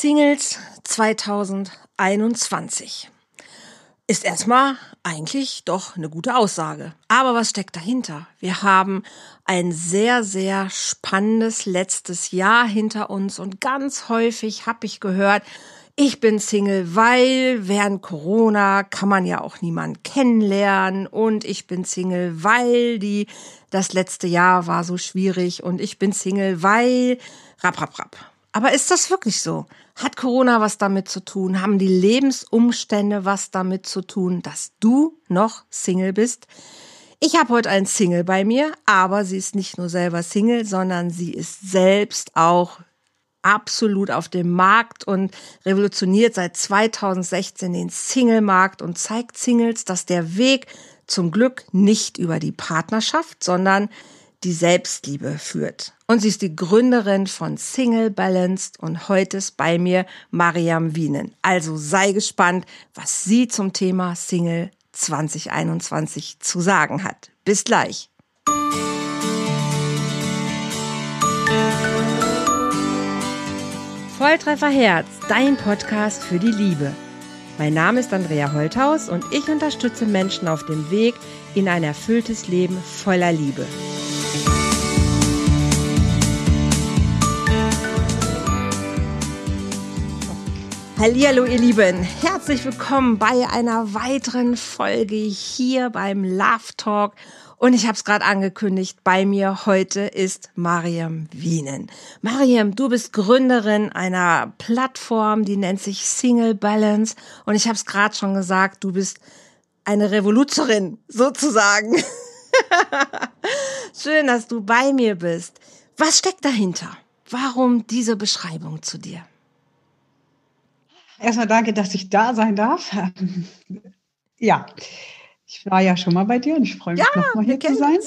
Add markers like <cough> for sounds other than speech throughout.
Singles 2021. Ist erstmal eigentlich doch eine gute Aussage. Aber was steckt dahinter? Wir haben ein sehr, sehr spannendes letztes Jahr hinter uns und ganz häufig habe ich gehört, ich bin Single, weil während Corona kann man ja auch niemanden kennenlernen und ich bin Single, weil die das letzte Jahr war so schwierig und ich bin Single, weil rap rap rap. Aber ist das wirklich so? Hat Corona was damit zu tun? Haben die Lebensumstände was damit zu tun, dass du noch Single bist? Ich habe heute einen Single bei mir, aber sie ist nicht nur selber Single, sondern sie ist selbst auch absolut auf dem Markt und revolutioniert seit 2016 den Single-Markt und zeigt Singles, dass der Weg zum Glück nicht über die Partnerschaft, sondern die Selbstliebe führt. Und sie ist die Gründerin von Single Balanced und heute ist bei mir Mariam Wienen. Also sei gespannt, was sie zum Thema Single 2021 zu sagen hat. Bis gleich. Volltreffer Herz, dein Podcast für die Liebe. Mein Name ist Andrea Holthaus und ich unterstütze Menschen auf dem Weg in ein erfülltes Leben voller Liebe. Hallihallo ihr Lieben, herzlich willkommen bei einer weiteren Folge hier beim Love Talk und ich habe es gerade angekündigt, bei mir heute ist Mariam Wienen. Mariam, du bist Gründerin einer Plattform, die nennt sich Single Balance. Und ich habe es gerade schon gesagt, du bist eine Revoluzerin sozusagen. <laughs> Schön, dass du bei mir bist. Was steckt dahinter? Warum diese Beschreibung zu dir? Erstmal danke, dass ich da sein darf. <laughs> Ja, ich war ja schon mal bei dir und ich freue mich, ja, nochmal hier zu sein.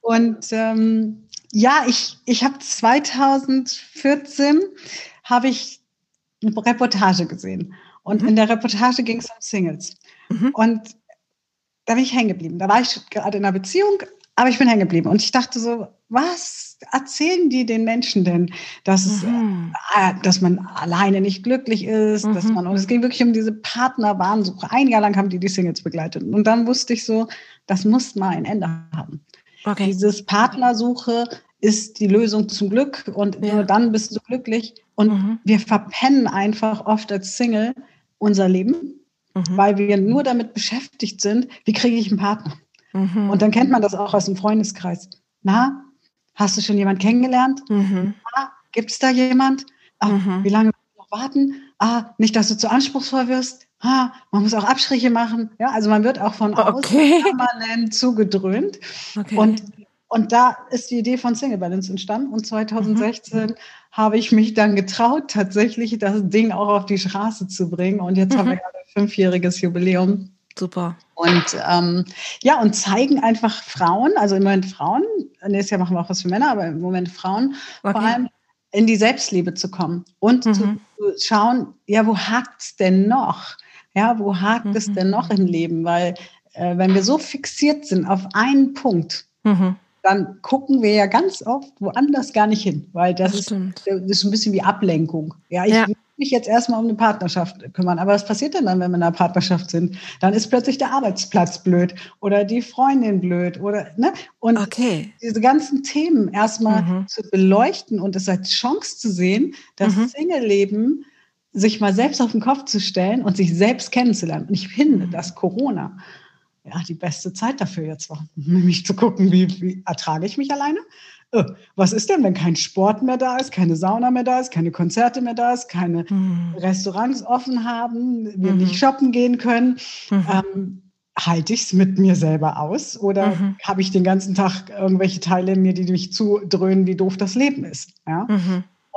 Und ähm, ja, ich, ich habe 2014 habe ich eine Reportage gesehen. Und mhm. in der Reportage ging es um Singles. Mhm. Und da bin ich hängen geblieben. Da war ich gerade in einer Beziehung, aber ich bin hängen geblieben. Und ich dachte so, was erzählen die den Menschen denn, dass, mhm. äh, dass man alleine nicht glücklich ist, mhm. dass man, und es ging wirklich um diese Partnerwahnsuche. Ein Jahr lang haben die die Singles begleitet. Und dann wusste ich so, das muss mal ein Ende haben. Okay. Dieses Partnersuche ist die Lösung zum Glück und ja. nur dann bist du glücklich. Und mhm. wir verpennen einfach oft als Single unser Leben, mhm. weil wir nur damit beschäftigt sind, wie kriege ich einen Partner. Mhm. Und dann kennt man das auch aus dem Freundeskreis. Na, Hast du schon jemand kennengelernt? Mhm. Ah, Gibt es da jemand? Ah, mhm. Wie lange noch warten? Ah, nicht, dass du zu anspruchsvoll wirst. Ah, man muss auch Abstriche machen. Ja, also man wird auch von okay. außen <laughs> permanent zugedröhnt. Okay. Und, und da ist die Idee von Single Balance entstanden. Und 2016 mhm. habe ich mich dann getraut, tatsächlich das Ding auch auf die Straße zu bringen. Und jetzt haben wir mhm. gerade fünfjähriges Jubiläum. Super. Und ähm, ja, und zeigen einfach Frauen, also im Moment Frauen, nächstes Jahr machen wir auch was für Männer, aber im Moment Frauen, okay. vor allem in die Selbstliebe zu kommen und mhm. zu, zu, schauen, ja, wo hakt es denn noch? Ja, wo hakt mhm. es denn noch im Leben? Weil äh, wenn wir so fixiert sind auf einen Punkt, mhm. dann gucken wir ja ganz oft woanders gar nicht hin, weil das, das ist, das ist ein bisschen wie Ablenkung. Ja, ich ja mich jetzt erstmal um eine Partnerschaft kümmern. Aber was passiert denn dann, wenn wir in einer Partnerschaft sind? Dann ist plötzlich der Arbeitsplatz blöd oder die Freundin blöd oder, ne? Und okay. diese ganzen Themen erstmal mhm. zu beleuchten und es als Chance zu sehen, das mhm. Single-Leben sich mal selbst auf den Kopf zu stellen und sich selbst kennenzulernen. Und ich finde, mhm. dass Corona ja die beste Zeit dafür jetzt war, <laughs> nämlich zu gucken, wie, wie ertrage ich mich alleine? Was ist denn, wenn kein Sport mehr da ist, keine Sauna mehr da ist, keine Konzerte mehr da ist, keine mhm. Restaurants offen haben, wir mhm. nicht shoppen gehen können? Mhm. Ähm, halte ich es mit mir selber aus oder mhm. habe ich den ganzen Tag irgendwelche Teile in mir, die mich zudröhnen, wie doof das Leben ist? Ja?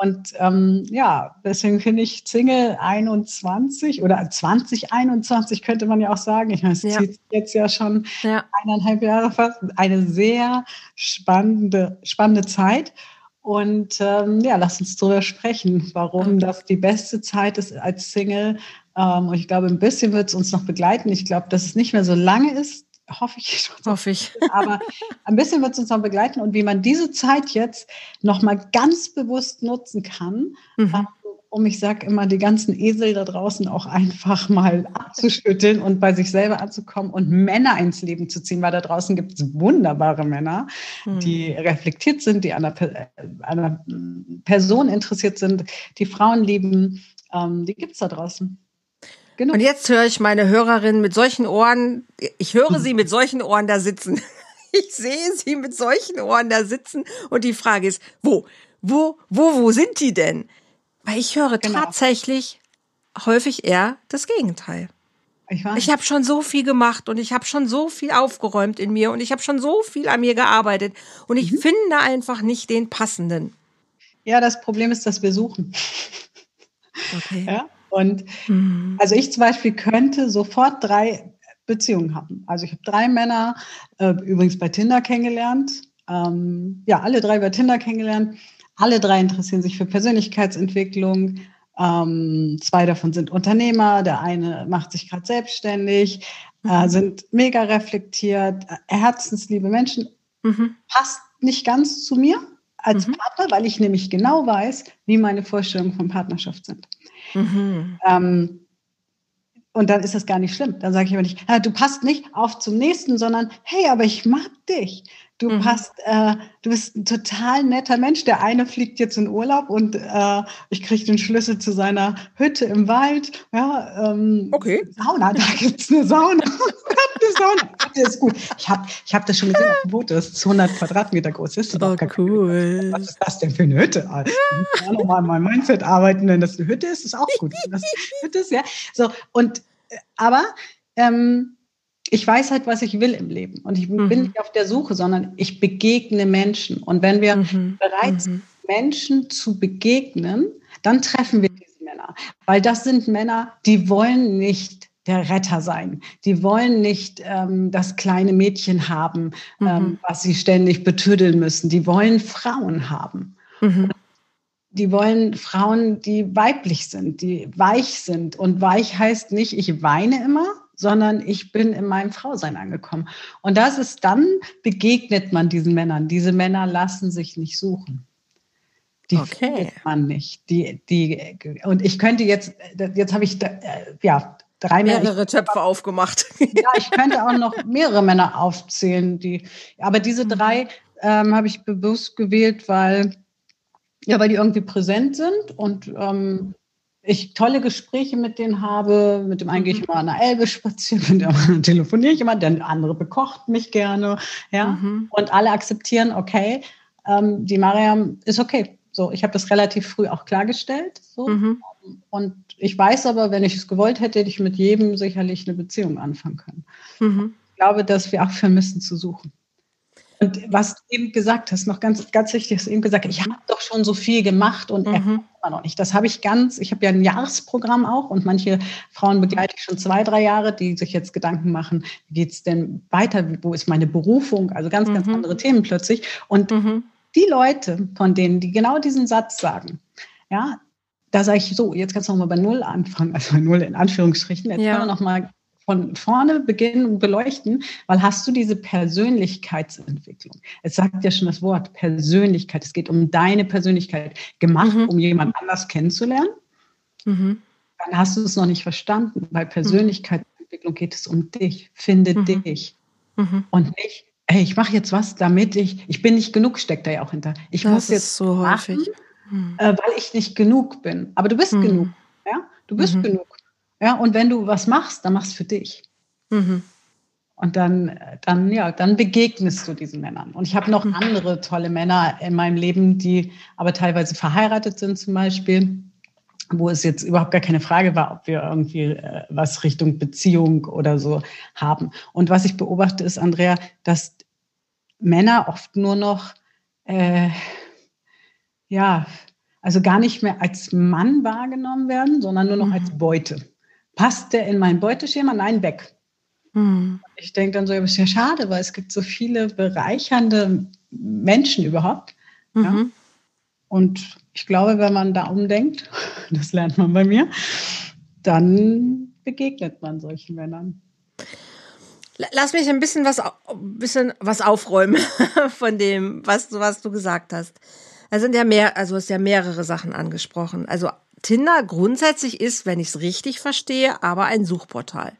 Mhm. Und ähm, ja, deswegen finde ich Single 21 oder 2021 könnte man ja auch sagen. Ich meine, es ja. zieht jetzt ja schon ja. eineinhalb Jahre fast. Eine sehr spannende, spannende Zeit. Und ähm, ja, lass uns darüber sprechen, warum das die beste Zeit ist als Single. Ähm, und ich glaube, ein bisschen wird es uns noch begleiten. Ich glaube, dass es nicht mehr so lange ist, hoffe ich <laughs> schon. Hoffe ich. Aber ein bisschen wird es uns noch begleiten und wie man diese Zeit jetzt nochmal ganz bewusst nutzen kann, mhm. Ähm, um, ich sage immer, die ganzen Esel da draußen auch einfach mal abzuschütteln und bei sich selber anzukommen und Männer ins Leben zu ziehen, weil da draußen gibt es wunderbare Männer, mhm. die reflektiert sind, die an einer, äh, einer, Person interessiert sind, die Frauen lieben. Ähm, die gibt es da draußen. Genau. Und jetzt höre ich meine Hörerin mit solchen Ohren, ich höre sie mit solchen Ohren da sitzen. <laughs> Ich sehe sie mit solchen Ohren da sitzen und die Frage ist, wo, wo, wo, wo sind die denn? Weil ich höre genau. tatsächlich häufig eher das Gegenteil. Ich, ich habe schon so viel gemacht und ich habe schon so viel aufgeräumt in mir und ich habe schon so viel an mir gearbeitet und ich mhm. finde einfach nicht den passenden. Ja, das Problem ist, dass wir suchen. Okay. Ja? Und mhm. also ich zum Beispiel könnte sofort drei Beziehungen haben. Also ich habe drei Männer, äh, übrigens bei Tinder kennengelernt. Ähm, ja, alle drei bei Tinder kennengelernt. Alle drei interessieren sich für Persönlichkeitsentwicklung. Ähm, zwei davon sind Unternehmer, der eine macht sich gerade selbstständig, äh, mhm. sind mega reflektiert, äh, herzensliebe Menschen. Mhm. Passt nicht ganz zu mir als mhm. Partner, weil ich nämlich genau weiß, wie meine Vorstellungen von Partnerschaft sind. Mhm. Ähm, und dann ist das gar nicht schlimm. Dann sage ich aber nicht, du passt nicht auf zum nächsten, sondern hey, aber ich mag dich. Du mhm. hast, äh, du bist ein total netter Mensch. Der eine fliegt jetzt in Urlaub und äh, ich kriege den Schlüssel zu seiner Hütte im Wald. Ja, ähm, okay. Sauna, <laughs> da gibt's eine Sauna. <laughs> eine Sauna. Das ist gut. Ich habe ich hab das schon gesehen auf dem Boot. Das ist 200 Quadratmeter groß. Das ist oh, cool. Was ist das denn für eine Hütte? Ich kann nochmal an meinem Mindset arbeiten, wenn das eine Hütte ist, ist auch gut. Das Hütte ist, ja. So, und, äh, aber, ähm, ich weiß halt, was ich will im Leben. Und ich mhm. bin nicht auf der Suche, sondern ich begegne Menschen. Und wenn wir mhm. bereit sind, mhm. Menschen zu begegnen, dann treffen wir diese Männer. Weil das sind Männer, die wollen nicht der Retter sein. Die wollen nicht ähm, das kleine Mädchen haben, ähm, mhm. ähm, was sie ständig betüddeln müssen. Die wollen Frauen haben. Mhm. Die wollen Frauen, die weiblich sind, die weich sind. Und weich heißt nicht, ich weine immer, sondern ich bin in meinem Frausein angekommen. Und das ist dann, begegnet man diesen Männern. Diese Männer lassen sich nicht suchen. Die okay. findet man nicht. Die, die, und ich könnte jetzt, jetzt habe ich, äh, ja, drei mehrere ich, Töpfe aufgemacht. <laughs> Ja, ich könnte auch noch mehrere Männer aufzählen, die, aber diese mhm. drei ähm, habe ich bewusst gewählt, weil, ja, weil die irgendwie präsent sind und ähm, ich tolle Gespräche mit denen habe. Mit dem einen gehe ich immer an der Elbe spazieren, <laughs> mit dem anderen telefoniere ich immer, der andere bekocht mich gerne. Ja? Mhm. Und alle akzeptieren, okay, ähm, die Mariam ist okay. So, ich habe das relativ früh auch klargestellt. So. Mhm. Und ich weiß aber, wenn ich es gewollt hätte, hätte ich mit jedem sicherlich eine Beziehung anfangen können. Mhm. Ich glaube, dass wir aufhören müssen zu suchen. Und was du eben gesagt hast, noch ganz, ganz wichtig, hast du eben gesagt, ich habe doch schon so viel gemacht und mhm. immer noch nicht. Das habe ich ganz, ich habe ja ein Jahresprogramm auch und manche Frauen begleite ich schon zwei, drei Jahre, die sich jetzt Gedanken machen, wie geht es denn weiter, wo ist meine Berufung, also ganz, mhm. ganz andere Themen plötzlich. Und mhm. die Leute, von denen, die genau diesen Satz sagen, ja, da sage ich so, jetzt kannst du nochmal bei Null anfangen, also bei Null in Anführungsstrichen, jetzt ja. können wir nochmal von vorne beginnen und beleuchten, weil hast du diese Persönlichkeitsentwicklung. Es sagt ja schon das Wort Persönlichkeit. Es geht um deine Persönlichkeit, gemacht, mhm. um jemand anders kennenzulernen. Mhm. Dann hast du es noch nicht verstanden. Bei Persönlichkeitsentwicklung geht es um dich. Finde mhm. dich. Mhm. Und nicht, hey, ich mache jetzt was, damit ich, ich bin nicht genug, steckt da ja auch hinter. Ich das muss jetzt so machen, mhm. äh, weil ich nicht genug bin. Aber du bist mhm. genug. Ja? Du bist genug. Ja, und wenn du was machst, dann machst du für dich. Mhm. Und dann, dann, ja, dann begegnest du diesen Männern. Und ich habe noch mhm. andere tolle Männer in meinem Leben, die aber teilweise verheiratet sind zum Beispiel, wo es jetzt überhaupt gar keine Frage war, ob wir irgendwie äh, was Richtung Beziehung oder so haben. Und was ich beobachte ist, Andrea, dass Männer oft nur noch, äh, ja, also gar nicht mehr als Mann wahrgenommen werden, sondern nur noch mhm. als Beute. Passt der in mein Beuteschema? Nein, weg. Mhm. Ich denke dann so, ja, ist ja schade, weil es gibt so viele bereichernde Menschen überhaupt. Mhm. Ja? Und ich glaube, wenn man da umdenkt, <laughs> das lernt man bei mir, dann begegnet man solchen Männern. Lass mich ein bisschen was, ein bisschen was aufräumen <laughs> von dem, was, was du gesagt hast. Da sind ja mehr, also hast ja mehrere Sachen angesprochen. Also Tinder grundsätzlich ist, wenn ich es richtig verstehe, aber ein Suchportal.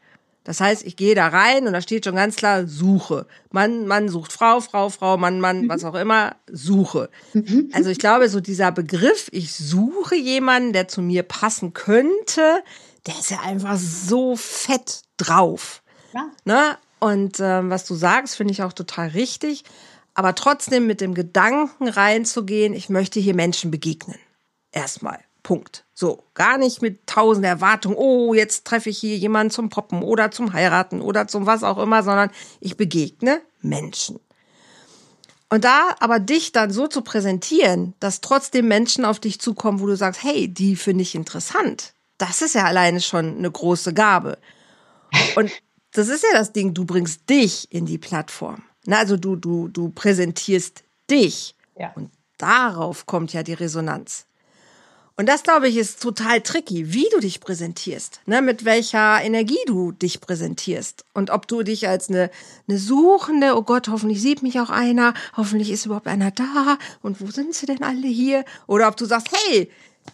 Das heißt, ich gehe da rein und da steht schon ganz klar Suche. Mann, Mann sucht Frau, Frau, Frau, Mann, Mann, mhm. was auch immer, Suche. Mhm. Also ich glaube, so dieser Begriff, ich suche jemanden, der zu mir passen könnte, der ist ja einfach so fett drauf. Ja. Ne? Und ähm, was du sagst, finde ich auch total richtig. Aber trotzdem mit dem Gedanken reinzugehen, ich möchte hier Menschen begegnen. Erstmal. Punkt. So, gar nicht mit tausend Erwartungen, oh, jetzt treffe ich hier jemanden zum Poppen oder zum Heiraten oder zum was auch immer, sondern ich begegne Menschen. Und da aber dich dann so zu präsentieren, dass trotzdem Menschen auf dich zukommen, wo du sagst, hey, die finde ich interessant. Das ist ja alleine schon eine große Gabe. Und das ist ja das Ding, du bringst dich in die Plattform. Na, also du, du, du präsentierst dich. Ja. Und darauf kommt ja die Resonanz. Und das, glaube ich, ist total tricky, wie du dich präsentierst, ne? mit welcher Energie du dich präsentierst. Und ob du dich als eine, eine Suchende, oh Gott, hoffentlich sieht mich auch einer, hoffentlich ist überhaupt einer da und wo sind sie denn alle hier? Oder ob du sagst, hey,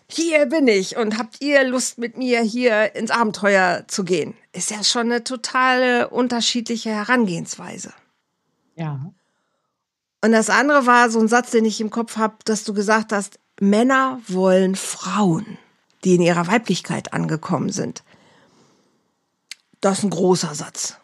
hier bin ich und habt ihr Lust mit mir hier ins Abenteuer zu gehen? Ist ja schon eine totale unterschiedliche Herangehensweise. Ja. Und das andere war so ein Satz, den ich im Kopf habe, dass du gesagt hast, Männer wollen Frauen, die in ihrer Weiblichkeit angekommen sind. Das ist ein großer Satz.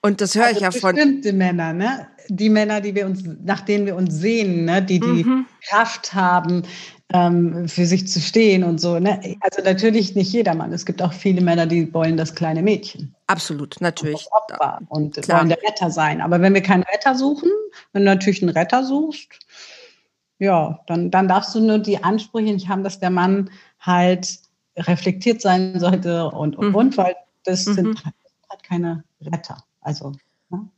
Und das höre also ich ja von. Bestimmte Männer, ne? Die Männer, die wir uns, nach denen wir uns sehen, ne? die die mhm. Kraft haben, ähm, für sich zu stehen und so. Ne? Also natürlich nicht jedermann. Es gibt auch viele Männer, die wollen das kleine Mädchen. Absolut, natürlich. Und, und wollen der Retter sein. Aber wenn wir keinen Retter suchen, wenn du natürlich einen Retter suchst, ja, dann, dann darfst du nur die Ansprüche nicht haben, dass der Mann halt reflektiert sein sollte und, und, mhm. und, weil das mhm. sind halt keine Retter. Also, ne?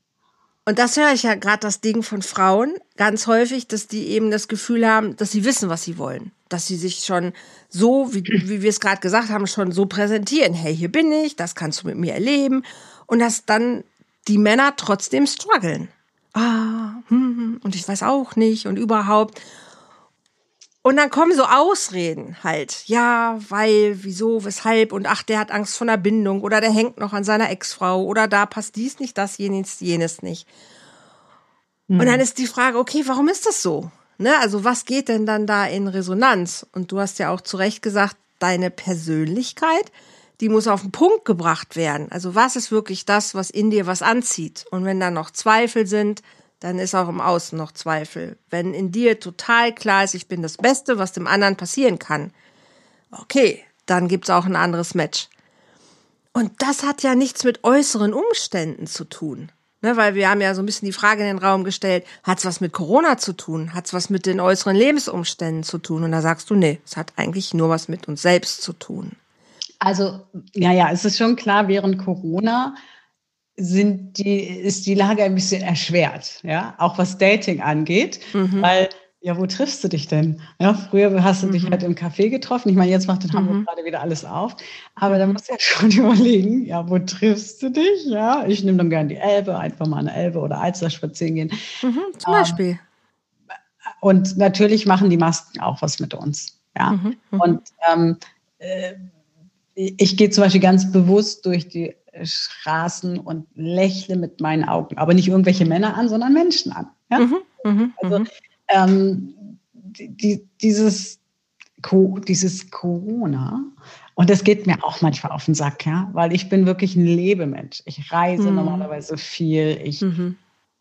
Und das höre ich ja gerade das Ding von Frauen ganz häufig, dass die eben das Gefühl haben, dass sie wissen, was sie wollen. Dass sie sich schon so, wie, wie wir es gerade gesagt haben, schon so präsentieren. Hey, hier bin ich, das kannst du mit mir erleben. Und dass dann die Männer trotzdem strugglen ah, hm, hm, und ich weiß auch nicht und überhaupt. Und dann kommen so Ausreden halt. Ja, weil, wieso, weshalb und ach, der hat Angst vor einer Bindung oder der hängt noch an seiner Ex-Frau oder da passt dies nicht, das, jenes, jenes nicht. Mhm. Und dann ist die Frage, okay, warum ist das so? Ne? Also was geht denn dann da in Resonanz? Und du hast ja auch zu Recht gesagt, deine Persönlichkeit die muss auf den Punkt gebracht werden. Also was ist wirklich das, was in dir was anzieht? Und wenn da noch Zweifel sind, dann ist auch im Außen noch Zweifel. Wenn in dir total klar ist, ich bin das Beste, was dem anderen passieren kann, okay, dann gibt's auch ein anderes Match. Und das hat ja nichts mit äußeren Umständen zu tun. Ne, weil wir haben ja so ein bisschen die Frage in den Raum gestellt, hat's was mit Corona zu tun? Hat's was mit den äußeren Lebensumständen zu tun? Und da sagst du, nee, es hat eigentlich nur was mit uns selbst zu tun. Also, ja, ja, es ist schon klar, während Corona sind die, ist die Lage ein bisschen erschwert, ja, auch was Dating angeht, mhm. weil ja, wo triffst du dich denn? Ja, früher hast du mhm. dich halt im Café getroffen. Ich meine, jetzt macht in Hamburg mhm. gerade wieder alles auf. Aber da musst du ja <laughs> schon überlegen, ja, wo triffst du dich? Ja, ich nehme dann gerne die Elbe, einfach mal eine Elbe oder Alster spazieren gehen. Mhm, zum ähm, Beispiel. Und natürlich machen die Masken auch was mit uns. Ja. Mhm, mhm. Und ähm, äh, ich gehe zum Beispiel ganz bewusst durch die Straßen und lächle mit meinen Augen, aber nicht irgendwelche Männer an, sondern Menschen an. Ja? Mhm, mh, also mhm. ähm, die, dieses, dieses Corona, und das geht mir auch manchmal auf den Sack, ja, weil ich bin wirklich ein Lebemensch. Ich reise mhm. normalerweise viel, ich mhm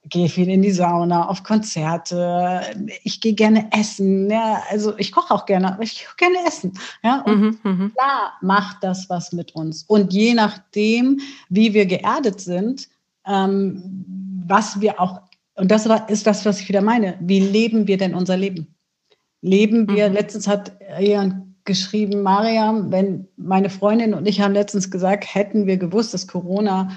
gehe viel in die Sauna, auf Konzerte. Ich gehe gerne essen. Ja, also ich koche auch gerne, aber ich gehe gerne essen. Ja, und mhm, mhm, klar macht das was mit uns. Und je nachdem, wie wir geerdet sind, ähm, was wir auch, und das ist das, was ich wieder meine, wie leben wir denn unser Leben? Leben wir, mhm. letztens hat jemand geschrieben, Mariam, wenn meine Freundin und ich haben letztens gesagt, hätten wir gewusst, dass Corona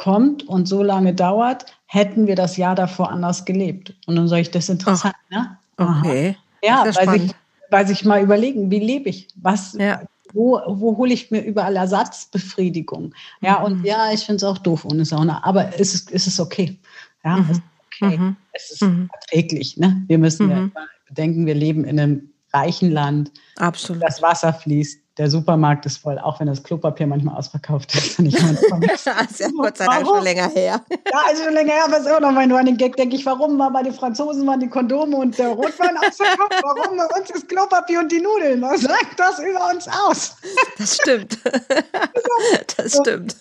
kommt und so lange dauert, hätten wir das Jahr davor anders gelebt. Und dann sage ich, das ist interessant, oh, ne? Okay. Ja, weil sich, weil sich mal überlegen, wie lebe ich? Was, ja. wo, wo hole ich mir überall Ersatzbefriedigung? Ja, mhm. und ja, ich finde es auch doof ohne Sauna, aber ist es, ist es okay? Ja, mhm. es ist okay. Mhm. Es ist mhm. erträglich, ne? Wir müssen ja mhm. bedenken, wir leben in einem reichen Land. Absolut. Das Wasser fließt, der Supermarkt ist voll, auch wenn das Klopapier manchmal ausverkauft ist. Und ich <laughs> das ist ja Gott sei Dank schon länger her. Ja, also schon länger her, aber es ist immer noch an den Gag, denke ich, warum war bei den Franzosen waren die Kondome und der Rotwein ausverkauft? <laughs> Warum bei uns ist Klopapier und die Nudeln? Was sagt das über uns aus? Das stimmt. <laughs> Das stimmt.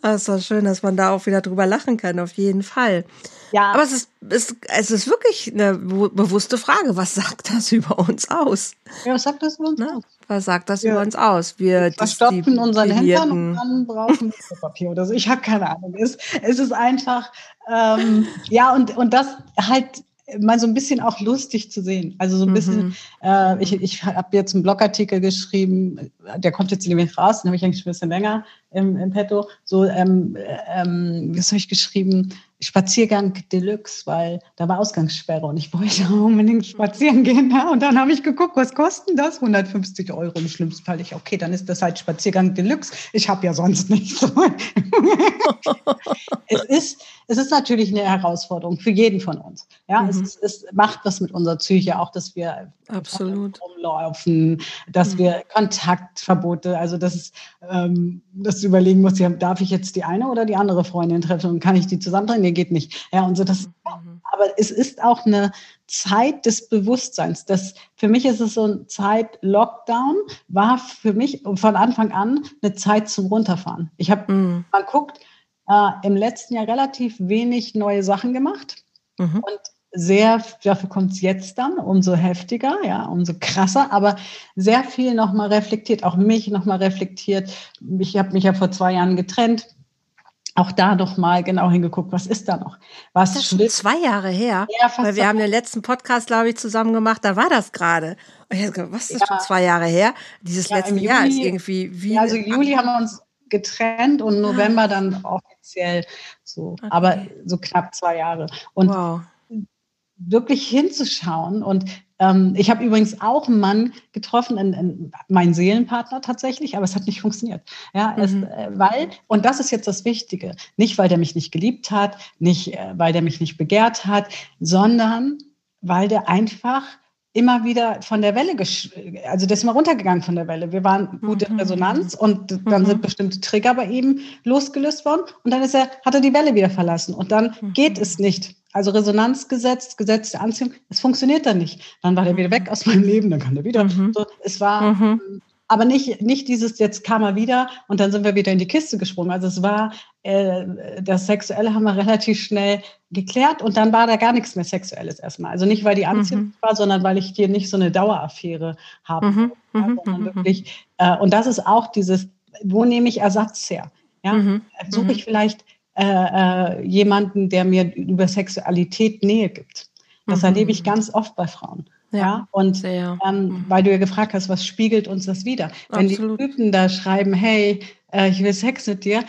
Das ist doch schön, dass man da auch wieder drüber lachen kann, auf jeden Fall. Ja. Aber es ist, es, es ist wirklich eine bewusste Frage. Was sagt das <laughs> über uns aus? Ja, was sagt das über uns ne? aus? Was sagt das ja. über uns aus? Wir verstopfen unseren Hintern und dann brauchen wir Papier oder so. Ich habe keine Ahnung. Es, es ist einfach, ähm, ja, und, und das halt mal so ein bisschen auch lustig zu sehen. Also so ein bisschen, mhm. äh, ich, ich habe jetzt einen Blogartikel geschrieben, der kommt jetzt nämlich raus, den habe ich eigentlich schon ein bisschen länger im, im Petto. So, ähm, ähm, was habe ich geschrieben? Spaziergang Deluxe, weil da war Ausgangssperre und ich wollte <laughs> unbedingt spazieren gehen. Ja? Und dann habe ich geguckt, was kostet das? 150 Euro im schlimmsten Fall. Ich, okay, dann ist das halt Spaziergang Deluxe. Ich habe ja sonst nichts. <laughs> es, ist, es ist natürlich eine Herausforderung für jeden von uns. Ja, mhm. es, es, macht was mit unserer Psyche, auch dass wir Absolut. rumlaufen, dass mhm. wir Kontaktverbote, also das ist, ähm, dass überlegen musst, ja, darf ich jetzt die eine oder die andere Freundin treffen und kann ich die zusammenbringen? Nee, geht nicht. Ja, und so das, mhm. aber es ist auch eine Zeit des Bewusstseins. Das, für mich ist es so eine Zeit Lockdown, war für mich von Anfang an eine Zeit zum Runterfahren. Ich habe, mhm. man guckt, äh, im letzten Jahr relativ wenig neue Sachen gemacht. Mhm. Und sehr, dafür kommt es jetzt dann, umso heftiger, ja, umso krasser, aber sehr viel nochmal reflektiert, auch mich nochmal reflektiert. Ich habe mich ja vor zwei Jahren getrennt. Auch da doch mal genau hingeguckt, was ist da noch? Was das ist schon zwei Jahre her? Ja, fast weil wir haben den letzten Podcast, glaube ich, zusammen gemacht, da war das gerade. Was ist ja. schon zwei Jahre her? Dieses ja, letzte Jahr ist irgendwie wie. Also Juli haben wir uns getrennt und November dann offiziell so, okay. aber so knapp zwei Jahre. Und wow wirklich hinzuschauen. Und ähm, ich habe übrigens auch einen Mann getroffen, in, in, meinen Seelenpartner tatsächlich, aber es hat nicht funktioniert. Ja, mhm. es, äh, weil, und das ist jetzt das Wichtige, nicht weil der mich nicht geliebt hat, nicht äh, weil der mich nicht begehrt hat, sondern weil der einfach immer wieder von der Welle, also der ist immer runtergegangen von der Welle. Wir waren gute mhm. Resonanz und dann mhm. sind bestimmte Trigger bei ihm losgelöst worden und dann ist er, hat er die Welle wieder verlassen und dann mhm. geht es nicht. Also Resonanzgesetz, Gesetz der Anziehung, es funktioniert dann nicht. Dann war der wieder weg aus meinem Leben, dann kam der wieder. Mhm. So, es war, mhm. aber nicht, nicht dieses, jetzt kam er wieder und dann sind wir wieder in die Kiste gesprungen. Also es war, äh, das Sexuelle haben wir relativ schnell geklärt und dann war da gar nichts mehr Sexuelles erstmal. Also nicht, weil die Anziehung mhm. war, sondern weil ich hier nicht so eine Daueraffäre habe. Mhm. Ja, mhm. sondern mhm. wirklich, äh, und das ist auch dieses, wo nehme ich Ersatz her? Ja, suche ich vielleicht äh, äh, jemanden, der mir über Sexualität Nähe gibt. Das mhm. erlebe ich ganz oft bei Frauen. Ja, ja? und ähm, mhm. weil du ja gefragt hast, was spiegelt uns das wieder? Wenn Absolut. die Typen da schreiben, hey, äh, ich will Sex mit dir,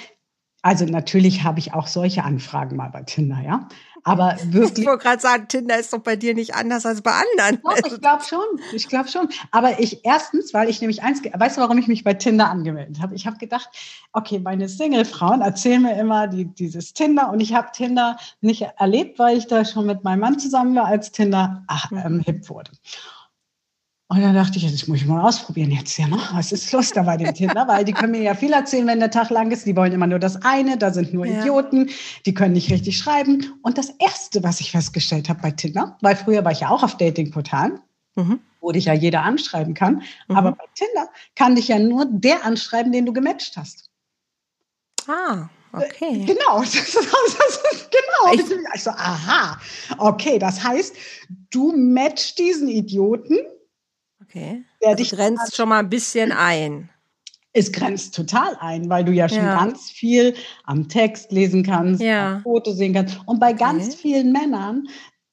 also natürlich habe ich auch solche Anfragen mal bei Tinder, ja. Aber <laughs> wirklich. Ich wollte gerade sagen, Tinder ist doch bei dir nicht anders als bei anderen. Doch, ich glaube schon. Ich glaube schon. Aber ich erstens, weil ich nämlich eins, weißt du, warum ich mich bei Tinder angemeldet habe? Ich habe gedacht, okay, meine Single-Frauen erzählen mir immer die, dieses Tinder und ich habe Tinder nicht erlebt, weil ich da schon mit meinem Mann zusammen war, als Tinder ach, mhm. ähm, hip wurde. Und dann dachte ich, das muss ich mal ausprobieren jetzt ja. Ne? Was ist los da bei den Tinder? Weil die können mir ja viel erzählen, wenn der Tag lang ist. Die wollen immer nur das eine, da sind nur ja. Idioten, die können nicht richtig schreiben. Und das Erste, was ich festgestellt habe bei Tinder, weil früher war ich ja auch auf Datingportalen, mhm. wo dich ja jeder anschreiben kann. Mhm. Aber bei Tinder kann dich ja nur der anschreiben, den du gematcht hast. Ah. Okay. Genau, <laughs> das ist, das ist genau. Ich, ich so, aha, okay, das heißt, du matchst diesen Idioten Okay. Der also dich grenzt schon mal ein bisschen ein. Es grenzt total ein, weil du ja schon ja. ganz viel am Text lesen kannst, ja. am Foto sehen kannst. Und bei ganz okay. vielen Männern,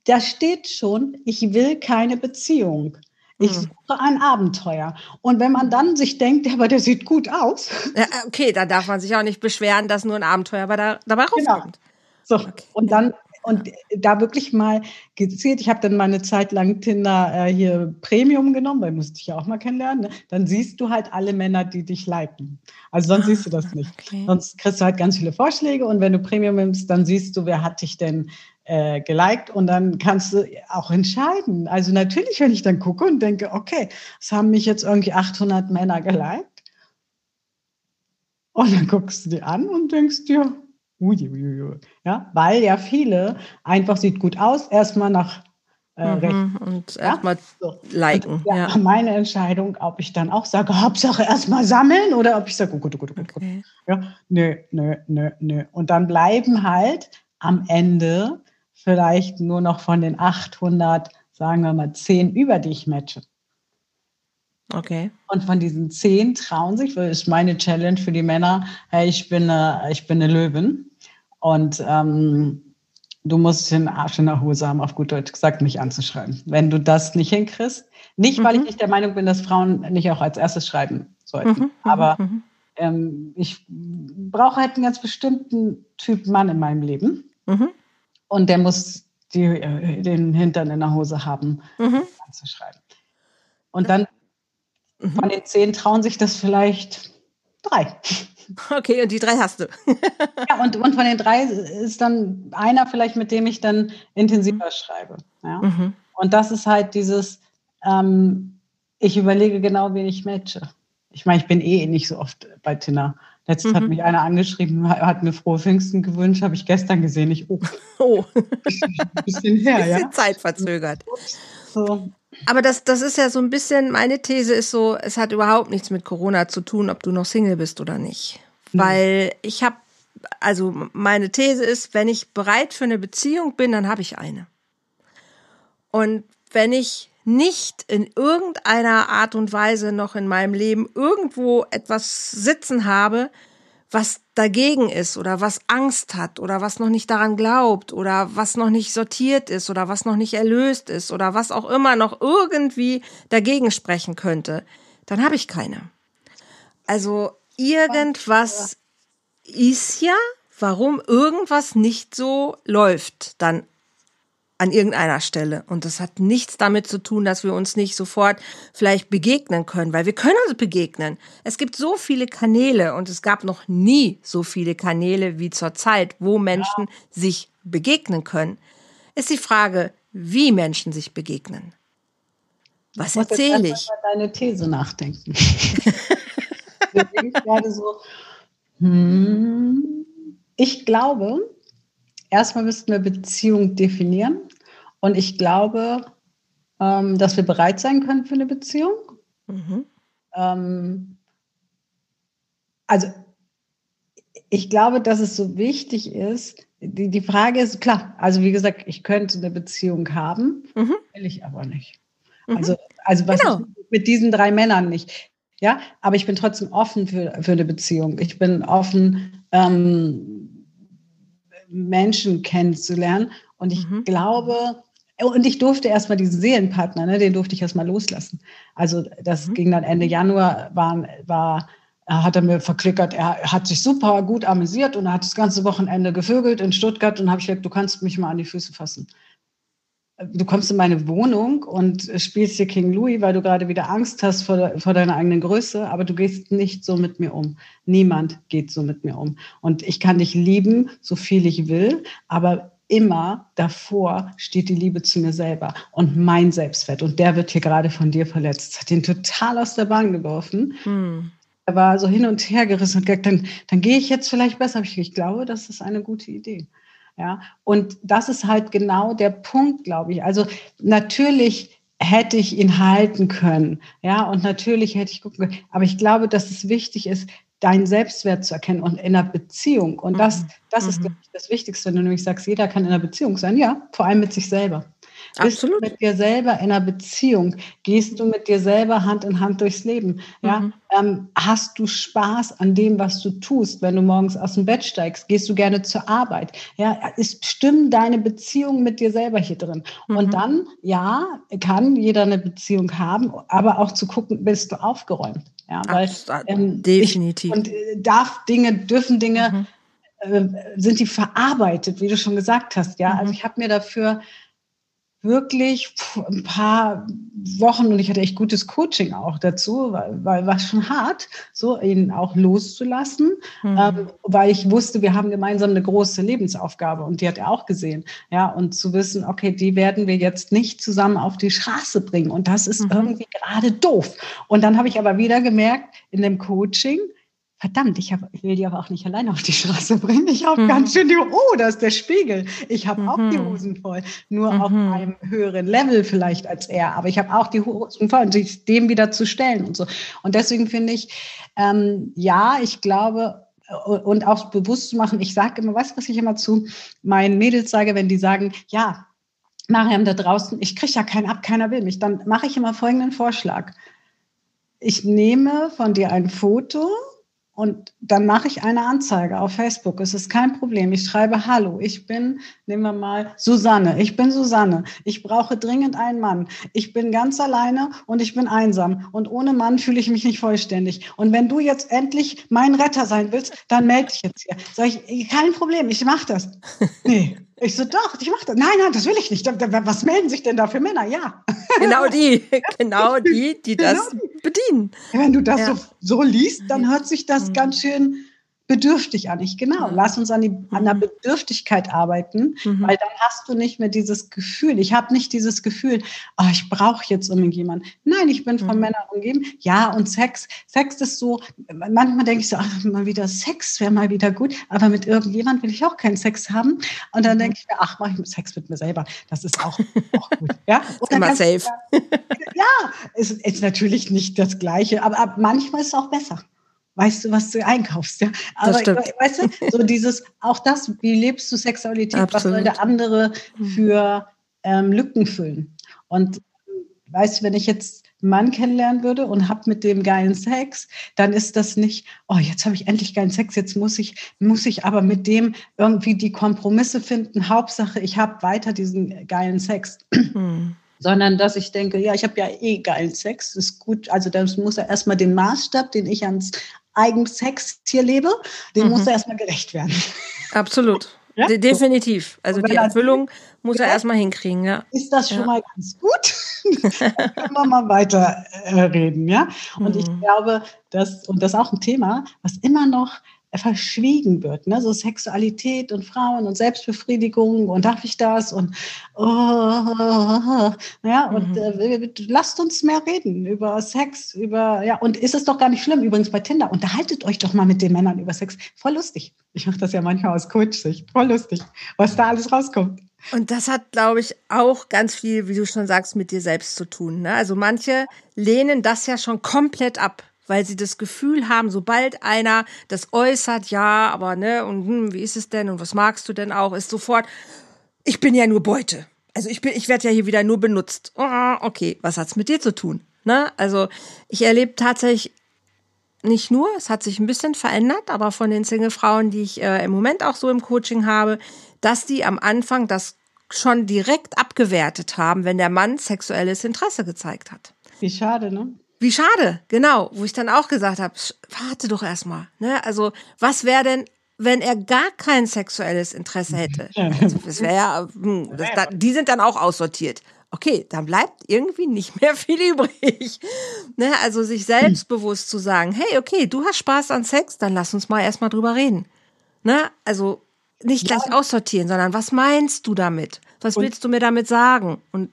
da steht schon, ich will keine Beziehung. Ich hm. suche ein Abenteuer. Und wenn man dann sich denkt, aber der sieht gut aus. <laughs> Ja, okay, dann darf man sich auch nicht beschweren, dass nur ein Abenteuer dabei genau. rauskommt. Genau. So, okay. und dann und da wirklich mal gezielt, ich habe dann mal eine Zeit lang Tinder äh, hier Premium genommen, weil musste ich ja auch mal kennenlernen. Ne? Dann siehst du halt alle Männer, die dich liken. Also sonst ah, siehst du das nicht. Okay. Sonst kriegst du halt ganz viele Vorschläge und wenn du Premium nimmst, dann siehst du, wer hat dich denn äh, geliked und dann kannst du auch entscheiden. Also natürlich, wenn ich dann gucke und denke, okay, es haben mich jetzt irgendwie 800 Männer geliked und dann guckst du dir an und denkst dir, uiuiui, ja, weil ja viele einfach sieht gut aus, erstmal nach äh, mhm, und erstmal so. liken. ja, ja, meine Entscheidung, ob ich dann auch sage, Hauptsache erstmal sammeln oder ob ich sage, gut, gut, oh gut, okay. ja, nö, nö, nö, nö. Und dann bleiben halt am Ende vielleicht nur noch von den 800, sagen wir mal, 10 über die ich matche. Okay. Und von diesen 10 trauen sich, das ist meine Challenge für die Männer, hey, ich bin eine, ich bin eine Löwin und ähm, du musst den Arsch in der Hose haben, auf gut Deutsch gesagt, mich anzuschreiben. Wenn du das nicht hinkriegst, nicht, mhm. weil ich mhm. nicht der Meinung bin, dass Frauen nicht auch als erstes schreiben sollten, mhm. mhm aber mhm. ähm, ich brauche halt einen ganz bestimmten Typ Mann in meinem Leben mhm. und der muss die, äh, den Hintern in der Hose haben, anzuschreiben. Und dann von den zehn trauen sich das vielleicht drei. <laughs> Okay, und die drei hast du. <laughs> ja, und, und von den drei ist dann einer vielleicht, mit dem ich dann intensiver mhm. schreibe. Ja? Mhm. Und das ist halt dieses, ähm, ich überlege genau, wen ich matche. Ich meine, ich bin eh nicht so oft bei Tinder. Letztens mhm. hat mich einer angeschrieben, hat mir frohe Pfingsten gewünscht, habe ich gestern gesehen. Ich, oh, <laughs> oh. bisschen, bisschen her, bisschen ja. Zeit verzögert. So, aber das, das ist ja so ein bisschen, meine These ist so, es hat überhaupt nichts mit Corona zu tun, ob du noch Single bist oder nicht. Mhm. Weil ich habe, also meine These ist, wenn ich bereit für eine Beziehung bin, dann habe ich eine. Und wenn ich nicht in irgendeiner Art und Weise noch in meinem Leben irgendwo etwas sitzen habe, was dagegen ist oder was Angst hat oder was noch nicht daran glaubt oder was noch nicht sortiert ist oder was noch nicht erlöst ist oder was auch immer noch irgendwie dagegen sprechen könnte, dann habe ich keine. Also irgendwas ist ja, warum irgendwas nicht so läuft dann an irgendeiner Stelle. Und das hat nichts damit zu tun, dass wir uns nicht sofort vielleicht begegnen können, weil wir können uns begegnen. Es gibt so viele Kanäle und es gab noch nie so viele Kanäle wie zurzeit, wo Menschen ja. sich begegnen können. Ist die Frage, wie Menschen sich begegnen. Was erzähle ich? Über deine These nachdenken. <laughs> ich gerade so, hm, ich glaube, erstmal müssten wir Beziehung definieren. Und ich glaube, ähm, dass wir bereit sein können für eine Beziehung. Mhm. Ähm, also ich glaube, dass es so wichtig ist. Die, die Frage ist, klar, also wie gesagt, ich könnte eine Beziehung haben, mhm. will ich aber nicht. Mhm. Also, also was genau. mit diesen drei Männern nicht. Ja, aber ich bin trotzdem offen für, für eine Beziehung. Ich bin offen, ähm, Menschen kennenzulernen. Und ich mhm. glaube, und ich durfte erstmal diesen Seelenpartner, ne, den durfte ich erstmal loslassen. Also das mhm. ging dann Ende Januar, war, war, hat er mir verklickert, er hat sich super gut amüsiert und er hat das ganze Wochenende gevögelt in Stuttgart und habe ich gesagt, du kannst mich mal an die Füße fassen du kommst in meine Wohnung und spielst hier King Louis, weil du gerade wieder Angst hast vor, vor deiner eigenen Größe, aber du gehst nicht so mit mir um. Niemand geht so mit mir um. Und ich kann dich lieben, so viel ich will, aber immer davor steht die Liebe zu mir selber und mein Selbstwert. Und der wird hier gerade von dir verletzt. Hat ihn total aus der Bahn geworfen. Hm. Er war so hin und her gerissen und gesagt, dann, dann gehe ich jetzt vielleicht besser. Ich glaube, das ist eine gute Idee. Ja, und das ist halt genau der Punkt, glaube ich. Also natürlich hätte ich ihn halten können. Ja, und natürlich hätte ich gucken können. Aber ich glaube, dass es wichtig ist, deinen Selbstwert zu erkennen und in einer Beziehung. Und das, mhm. das ist mhm. das Wichtigste, wenn du nämlich sagst, jeder kann in einer Beziehung sein. Ja, vor allem mit sich selber. Absolut. Bist du mit dir selber in einer Beziehung? Gehst du mit dir selber Hand in Hand durchs Leben? Ja? Mhm. Ähm, hast du Spaß an dem, was du tust, wenn du morgens aus dem Bett steigst? Gehst du gerne zur Arbeit? Ja, ist, stimmt deine Beziehung mit dir selber hier drin? Mhm. Und dann, ja, kann jeder eine Beziehung haben, aber auch zu gucken, bist du aufgeräumt? Ja, weil, ähm, Definitiv. Ich, und äh, darf Dinge, dürfen Dinge, mhm. äh, sind die verarbeitet, wie du schon gesagt hast? Ja, also mhm. ich habe mir dafür wirklich ein paar Wochen und ich hatte echt gutes Coaching auch dazu, weil, weil war schon hart, so ihn auch loszulassen, mhm. ähm, weil ich wusste, wir haben gemeinsam eine große Lebensaufgabe und die hat er auch gesehen, ja und zu wissen, okay, die werden wir jetzt nicht zusammen auf die Straße bringen und das ist mhm. irgendwie gerade doof. Und dann habe ich aber wieder gemerkt in dem Coaching, verdammt, ich, hab, ich will die aber auch nicht alleine auf die Straße bringen. Ich habe mhm. ganz schön die, oh, da ist der Spiegel. Ich habe mhm. auch die mhm. Hosen voll. Nur mhm. auf einem höheren Level vielleicht als er. Aber ich habe auch die Hosen voll und sich dem wieder zu stellen und so. Und deswegen finde ich, ähm, ja, ich glaube, äh, und auch bewusst zu machen, ich sage immer, weißt du, was ich immer zu meinen Mädels sage, wenn die sagen, ja, Mariam da draußen, ich kriege ja keinen ab, keiner will mich, dann mache ich immer folgenden Vorschlag. Ich nehme von dir ein Foto und dann mache ich eine Anzeige auf Facebook. Es ist kein Problem. Ich schreibe, hallo, ich bin, nehmen wir mal, Susanne. Ich bin Susanne. Ich brauche dringend einen Mann. Ich bin ganz alleine und ich bin einsam. Und ohne Mann fühle ich mich nicht vollständig. Und wenn du jetzt endlich mein Retter sein willst, dann melde dich jetzt hier. Sag ich, kein Problem, ich mache das. <laughs> Nee. Ich so, doch, ich mache das. Nein, nein, das will ich nicht. Was melden sich denn da für Männer? Ja. <laughs> Genau die, genau <laughs> die, die das genau die. bedienen. Wenn du das ja. so, so liest, dann hört sich das mhm. ganz schön bedürftig an. Ich genau. Lass uns an, die, an der mhm. Bedürftigkeit arbeiten, mhm. weil dann hast du nicht mehr dieses Gefühl. Ich habe nicht dieses Gefühl, oh, ich brauche jetzt irgendjemanden. Nein, ich bin von mhm. Männern umgeben. Ja, und Sex. Sex ist so, manchmal denke ich so, ach, mal wieder Sex wäre mal wieder gut, aber mit irgendjemand will ich auch keinen Sex haben. Und dann mhm. denke ich mir, ach, mache ich Sex mit mir selber. Das ist auch, auch gut. Ja? <laughs> immer safe. Ja, ist, ist natürlich nicht das Gleiche, aber, aber manchmal ist es auch besser weißt du, was du einkaufst. Ja? Aber weißt du, so <laughs> dieses, auch das, wie lebst du Sexualität, Absolut. was soll der andere mhm. für ähm, Lücken füllen? Und weißt du, wenn ich jetzt einen Mann kennenlernen würde und habe mit dem geilen Sex, dann ist das nicht, oh, jetzt habe ich endlich geilen Sex, jetzt muss ich, muss ich aber mit dem irgendwie die Kompromisse finden. Hauptsache, ich habe weiter diesen geilen Sex. Mhm <clears throat> sondern dass ich denke, ja, ich habe ja eh geilen Sex, ist gut. Also das muss er erstmal den Maßstab, den ich ans Eigensex hier lebe, dem mhm. muss er erstmal gerecht werden. Absolut. <laughs> Ja? De definitiv. Also die Erfüllung muss er erstmal hinkriegen, ja. Ist das schon ja. mal ganz gut? <laughs> können wir mal weiter äh, reden, ja? Und mhm. ich glaube, dass, und das ist auch ein Thema, was immer noch verschwiegen wird, ne? so Sexualität und Frauen und Selbstbefriedigung und darf ich das und oh, ja und mhm. äh, lasst uns mehr reden über Sex, über ja und ist es doch gar nicht schlimm übrigens bei Tinder unterhaltet euch doch mal mit den Männern über Sex, voll lustig. Ich mache das ja manchmal aus Coach-Sicht, voll lustig, was da alles rauskommt. Und das hat, glaube ich, auch ganz viel, wie du schon sagst, mit dir selbst zu tun. Ne? Also manche lehnen das ja schon komplett ab weil sie das Gefühl haben, sobald einer das äußert, ja, aber ne, und hm, wie ist es denn und was magst du denn auch, ist sofort, ich bin ja nur Beute. Also ich bin, ich werde ja hier wieder nur benutzt. Oh, okay, was hat's mit dir zu tun? Ne? Also ich erlebe tatsächlich nicht nur, es hat sich ein bisschen verändert, aber von den Single-Frauen, die ich äh, im Moment auch so im Coaching habe, dass die am Anfang das schon direkt abgewertet haben, wenn der Mann sexuelles Interesse gezeigt hat. Wie schade, ne? Wie schade, genau, wo ich dann auch gesagt habe, warte doch erstmal. Ne? Also, was wäre denn, wenn er gar kein sexuelles Interesse hätte? Also, das wäre ja, hm, das, da, die sind dann auch aussortiert. Okay, dann bleibt irgendwie nicht mehr viel übrig. Ne? Also sich selbstbewusst zu sagen, hey, okay, du hast Spaß an Sex, dann lass uns mal erstmal drüber reden. Ne? Also nicht gleich ja. aussortieren, sondern was meinst du damit? Was und willst du mir damit sagen? Und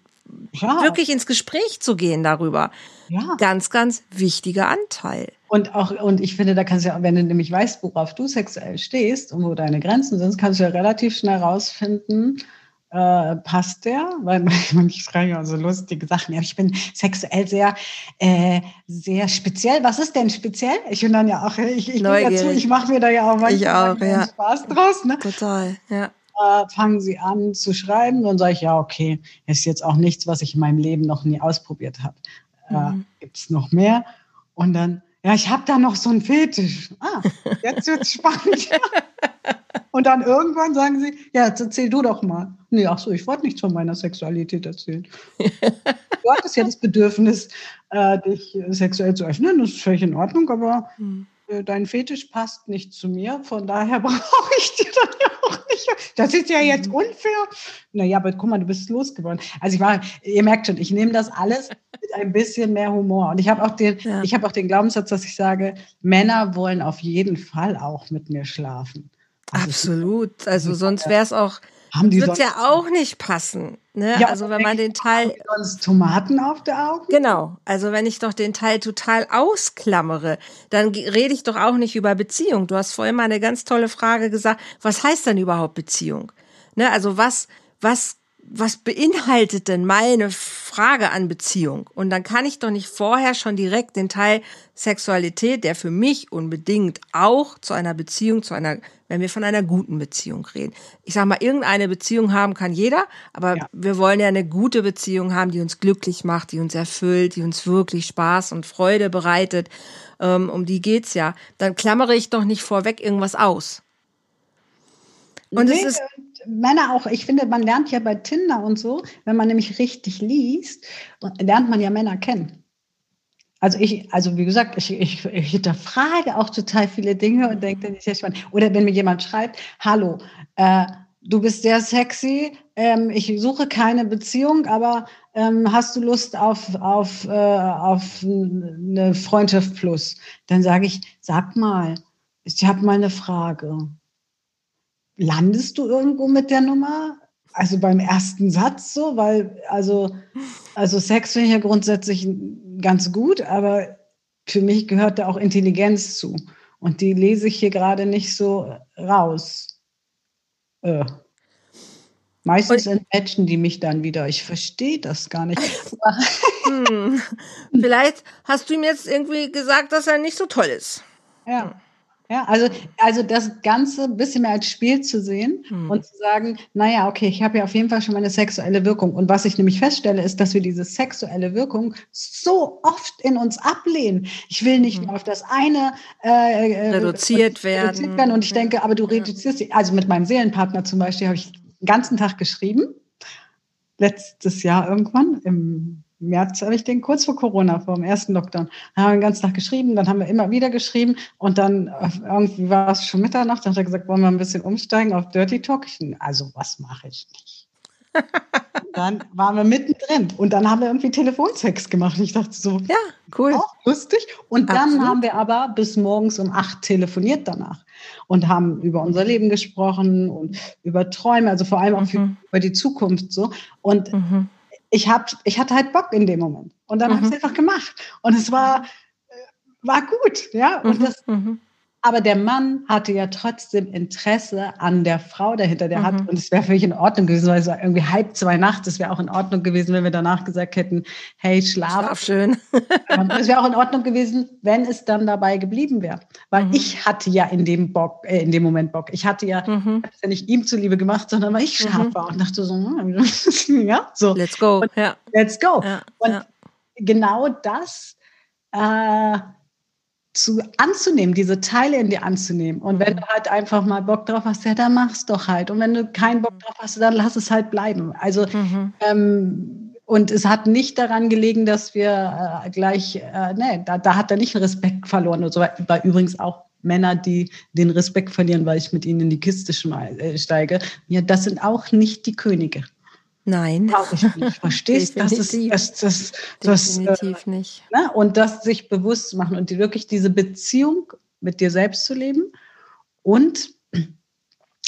ja. wirklich ins Gespräch zu gehen darüber. Ja. Ganz, ganz wichtiger Anteil. Und auch, und ich finde, da kannst du ja, wenn du nämlich weißt, worauf du sexuell stehst und wo deine Grenzen sind, kannst du ja relativ schnell rausfinden, äh, passt der? Weil <laughs> ich schreibe ja so lustige Sachen. Ja, ich bin sexuell sehr, äh, sehr speziell. Was ist denn speziell? Ich bin dann ja auch, ich, ich, dazu, ich mache mir da ja auch manchmal auch, ja. Spaß draus. Ne? Total, ja äh, fangen sie an zu schreiben. Dann sage ich, ja, okay, ist jetzt auch nichts, was ich in meinem Leben noch nie ausprobiert habe. Äh, mhm. Gibt es noch mehr? Und dann, ja, ich habe da noch so einen Fetisch. Ah, jetzt wird es spannend. <laughs> Und dann irgendwann sagen sie, ja, jetzt erzähl du doch mal. Nee, ach so, ich wollte nichts von meiner Sexualität erzählen. <laughs> du hattest ja das Bedürfnis, äh, dich sexuell zu öffnen, das ist völlig in Ordnung, aber mhm. Äh, dein Fetisch passt nicht zu mir, von daher <laughs> brauche ich dir dann ja auch nicht. Das ist ja jetzt mhm. unfair. Naja, aber guck mal, du bist losgeworden. Also ich war, ihr merkt schon, ich nehme das alles mit ein bisschen mehr Humor. Und ich habe auch den, ja. ich habe auch den Glaubenssatz, dass ich sage, Männer wollen auf jeden Fall auch mit mir schlafen. Also Absolut. Also sonst wäre es auch haben die Wird ja auch nicht passen. Ne? Ja, also wenn man den Teil. sonst Tomaten auf der Augen? Genau. Also wenn ich doch den Teil total ausklammere, dann rede ich doch auch nicht über Beziehung. Du hast vorhin mal eine ganz tolle Frage gesagt. Was heißt denn überhaupt Beziehung? Ne? Also was, was was beinhaltet denn meine Frage an Beziehung? Und dann kann ich doch nicht vorher schon direkt den Teil Sexualität, der für mich unbedingt auch zu einer Beziehung, zu einer, wenn wir von einer guten Beziehung reden. Ich sag mal, irgendeine Beziehung haben kann jeder, aber ja. wir wollen ja eine gute Beziehung haben, die uns glücklich macht, die uns erfüllt, die uns wirklich Spaß und Freude bereitet. Ähm, um die geht's ja. Dann klammere ich doch nicht vorweg irgendwas aus. Und nee, es ist Männer auch, ich finde, man lernt ja bei Tinder und so, wenn man nämlich richtig liest, lernt man ja Männer kennen. Also ich, also wie gesagt, ich, ich, ich hinterfrage auch total viele Dinge und denke, das ist ja spannend. Oder wenn mir jemand schreibt, hallo, äh, du bist sehr sexy, ähm, ich suche keine Beziehung, aber ähm, hast du Lust auf, auf, äh, auf eine Freundschaft plus? Dann sage ich, sag mal, ich habe mal eine Frage landest du irgendwo mit der Nummer? Also beim ersten Satz so, weil also, also Sex finde ich ja grundsätzlich ganz gut, aber für mich gehört da auch Intelligenz zu. Und die lese ich hier gerade nicht so raus. Äh. Meistens entmatchen die mich dann wieder. Ich verstehe das gar nicht. <laughs> hm. Vielleicht hast du ihm jetzt irgendwie gesagt, dass er nicht so toll ist. Ja. Ja, also, also das Ganze ein bisschen mehr als Spiel zu sehen hm. und zu sagen, naja, okay, ich habe ja auf jeden Fall schon meine sexuelle Wirkung. Und was ich nämlich feststelle, ist, dass wir diese sexuelle Wirkung so oft in uns ablehnen. Ich will nicht hm. auf das eine äh, äh reduziert, werden. reduziert werden. Und ich denke, aber du reduzierst, also mit meinem Seelenpartner zum Beispiel habe ich den ganzen Tag geschrieben. Letztes Jahr irgendwann im März habe ich den kurz vor Corona, vor dem ersten Lockdown. Haben wir den ganzen Tag geschrieben, dann haben wir immer wieder geschrieben und dann äh, irgendwie war es schon Mitternacht, dann hat er gesagt, wollen wir ein bisschen umsteigen auf Dirty Talk? Also was mache ich nicht? <laughs> dann waren wir mittendrin und dann haben wir irgendwie Telefonsex gemacht. Ich dachte so, ja, cool. Auch lustig. Und dann Absolut. haben wir aber bis morgens um acht telefoniert danach und haben über unser Leben gesprochen und über Träume, also vor allem auch mhm. über die Zukunft so. Und mhm ich, hab, ich hatte halt Bock in dem Moment. Und dann mhm. habe ich es einfach gemacht. Und es war, war gut. Ja? Und mhm. das, mhm. Aber der Mann hatte ja trotzdem Interesse an der Frau dahinter. Der mhm. hat, und es wäre völlig in Ordnung gewesen, weil es war irgendwie halb zwei nachts. Es wäre auch in Ordnung gewesen, wenn wir danach gesagt hätten, hey, schlaf. Schlaf schön. <laughs> es wäre auch in Ordnung gewesen, wenn es dann dabei geblieben wäre. Weil mhm. ich hatte ja in dem Bock, äh, in dem Moment Bock. Ich hatte ja, mhm. es ja nicht ihm zuliebe gemacht, sondern weil ich scharf mhm. war und dachte so, hm, <laughs> ja, so. Let's go. Und, ja. Let's go. Ja. Und ja. genau das, äh, zu, anzunehmen, diese Teile in dir anzunehmen. Und wenn du halt einfach mal Bock drauf hast, ja, dann mach's doch halt. Und wenn du keinen Bock drauf hast, dann lass es halt bleiben. Also, mhm. ähm, und es hat nicht daran gelegen, dass wir äh, gleich, äh, nee, da, da hat er nicht Respekt verloren und so. War übrigens auch Männer, die den Respekt verlieren, weil ich mit ihnen in die Kiste äh, steige. Ja, das sind auch nicht die Könige. Nein. <laughs> Verstehst du? Das ist das, das, das, Definitiv äh, nicht. Ne? Und das sich bewusst zu machen und die, wirklich diese Beziehung mit dir selbst zu leben und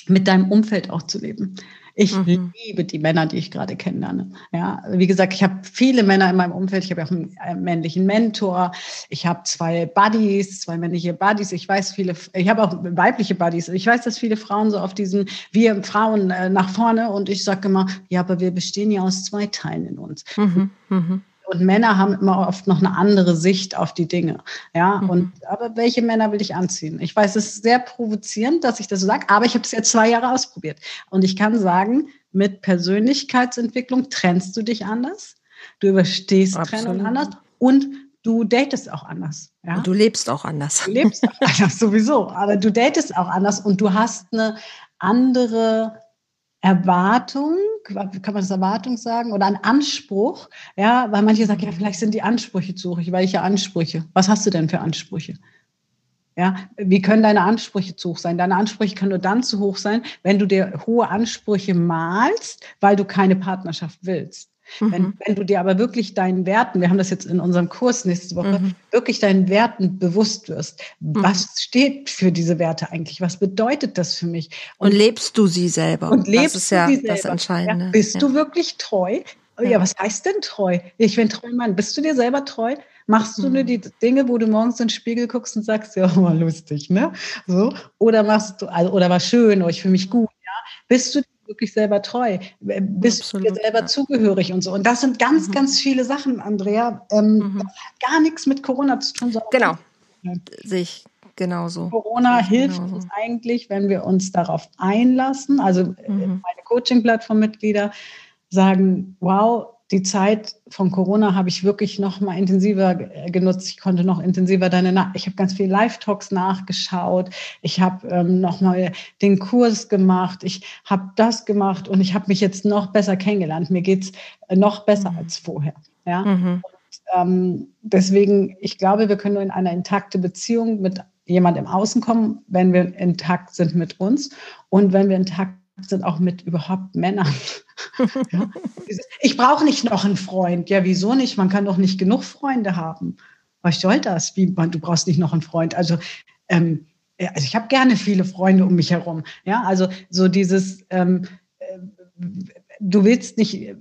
mit deinem Umfeld auch zu leben. Ich mhm. liebe die Männer, die ich gerade kennenlerne. Ja, wie gesagt, ich habe viele Männer in meinem Umfeld. Ich habe auch einen, einen männlichen Mentor. Ich habe zwei Buddies, zwei männliche Buddies. Ich weiß viele, ich habe auch weibliche Buddies. Ich weiß, dass viele Frauen so auf diesen, wir Frauen äh, nach vorne und ich sage immer, ja, aber wir bestehen ja aus zwei Teilen in uns. Mhm. Mhm. Und Männer haben immer oft noch eine andere Sicht auf die Dinge. Ja, mhm. und aber welche Männer will ich anziehen? Ich weiß, es ist sehr provozierend, dass ich das so sage, aber ich habe es jetzt zwei Jahre ausprobiert. Und ich kann sagen, mit Persönlichkeitsentwicklung trennst du dich anders, du überstehst Absolut. Trennung anders und du datest auch anders. Ja? Und du lebst auch anders. Du lebst auch anders, <laughs> sowieso. Aber du datest auch anders und du hast eine andere Erwartung, kann man das Erwartung sagen, oder ein Anspruch, ja, weil manche sagen, ja, vielleicht sind die Ansprüche zu hoch. Welche Ansprüche? Was hast du denn für Ansprüche? Ja, wie können deine Ansprüche zu hoch sein? Deine Ansprüche können nur dann zu hoch sein, wenn du dir hohe Ansprüche malst, weil du keine Partnerschaft willst. Mhm. Wenn, wenn, du dir aber wirklich deinen Werten, wir haben das jetzt in unserem Kurs nächste Woche, mhm. wirklich deinen Werten bewusst wirst. Mhm. Was steht für diese Werte eigentlich? Was bedeutet das für mich? Und, und lebst du sie selber? Und lebst das ist ja du das Entscheidende. Ja, bist ja. du wirklich treu? Oh ja. ja, was heißt denn treu? Ich bin treu Mann. Bist du dir selber treu? Machst du nur mhm. die Dinge, wo du morgens in den Spiegel guckst und sagst, ja, war lustig, ne? So. Oder machst du, also, oder war schön, oder ich fühle mich gut, ja? Bist du wirklich selber treu? Bist Absolut, du dir selber ja. zugehörig und so? Und das sind ganz, mhm. ganz viele Sachen, Andrea. Ähm, mhm. Das hat gar nichts mit Corona zu tun. Genau. Sehe ich genauso. Corona hilft genauso. uns eigentlich, wenn wir uns darauf einlassen. Also äh, mhm. meine Coaching-Plattform-Mitglieder sagen, wow, die Zeit von Corona habe ich wirklich noch mal intensiver genutzt. Ich konnte noch intensiver deine, Na ich habe ganz viel Live-Talks nachgeschaut. Ich habe ähm, noch mal den Kurs gemacht. Ich habe das gemacht und ich habe mich jetzt noch besser kennengelernt. Mir geht's noch besser mhm. als vorher. Ja. Mhm. Und, ähm, deswegen, ich glaube, wir können nur in einer intakte Beziehung mit jemand im Außen kommen, wenn wir intakt sind mit uns und wenn wir intakt sind auch mit überhaupt Männern. <laughs> ja. Ich brauche nicht noch einen Freund. Ja, wieso nicht? Man kann doch nicht genug Freunde haben. Was soll das? Wie, man, du brauchst nicht noch einen Freund. Also, ähm, also ich habe gerne viele Freunde um mich herum. Ja, also so dieses, ähm, äh, du willst nicht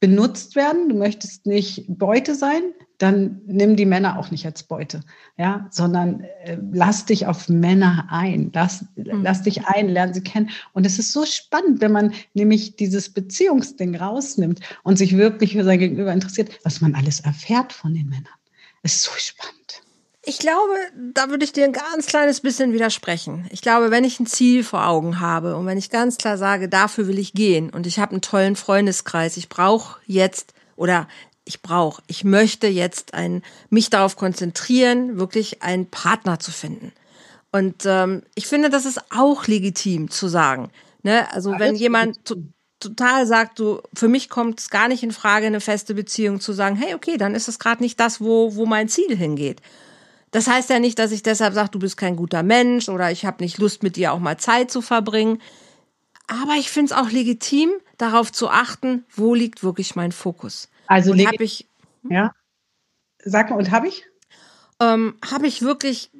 benutzt werden, du möchtest nicht Beute sein, dann nimm die Männer auch nicht als Beute, ja, sondern äh, lass dich auf Männer ein, lass, mhm. lass dich ein, lern sie kennen. Und es ist so spannend, wenn man nämlich dieses Beziehungsding rausnimmt und sich wirklich für sein Gegenüber interessiert, was man alles erfährt von den Männern. Es ist so spannend. Ich glaube, da würde ich dir ein ganz kleines bisschen widersprechen. Ich glaube, wenn ich ein Ziel vor Augen habe und wenn ich ganz klar sage, dafür will ich gehen und ich habe einen tollen Freundeskreis, ich brauche jetzt oder ich brauche, ich möchte jetzt ein, mich darauf konzentrieren, wirklich einen Partner zu finden. Und ähm, ich finde, das ist auch legitim zu sagen. Ne? Also ja, wenn jemand to total sagt, du, für mich kommt es gar nicht in Frage, eine feste Beziehung zu sagen, hey, okay, dann ist es gerade nicht das, wo, wo mein Ziel hingeht. Das heißt ja nicht, dass ich deshalb sage, du bist kein guter Mensch oder ich habe nicht Lust, mit dir auch mal Zeit zu verbringen. Aber ich finde es auch legitim, darauf zu achten, wo liegt wirklich mein Fokus. Also habe ich. Ja. Sag mal, und habe ich? Ähm, habe ich wirklich,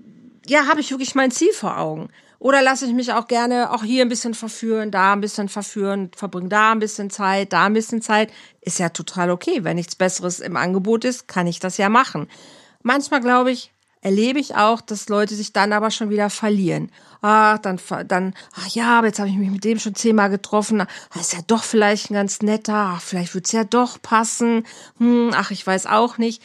ja, habe ich wirklich mein Ziel vor Augen? Oder lasse ich mich auch gerne auch hier ein bisschen verführen, da ein bisschen verführen, verbringe da ein bisschen Zeit, da ein bisschen Zeit. Ist ja total okay. Wenn nichts Besseres im Angebot ist, kann ich das ja machen. Manchmal glaube ich, erlebe ich auch, dass Leute sich dann aber schon wieder verlieren. Ah, dann, dann, ach ja, aber jetzt habe ich mich mit dem schon zehnmal getroffen. Ah, ist ja doch vielleicht ein ganz netter. Ach, vielleicht wird's ja doch passen. Hm, ach, ich weiß auch nicht.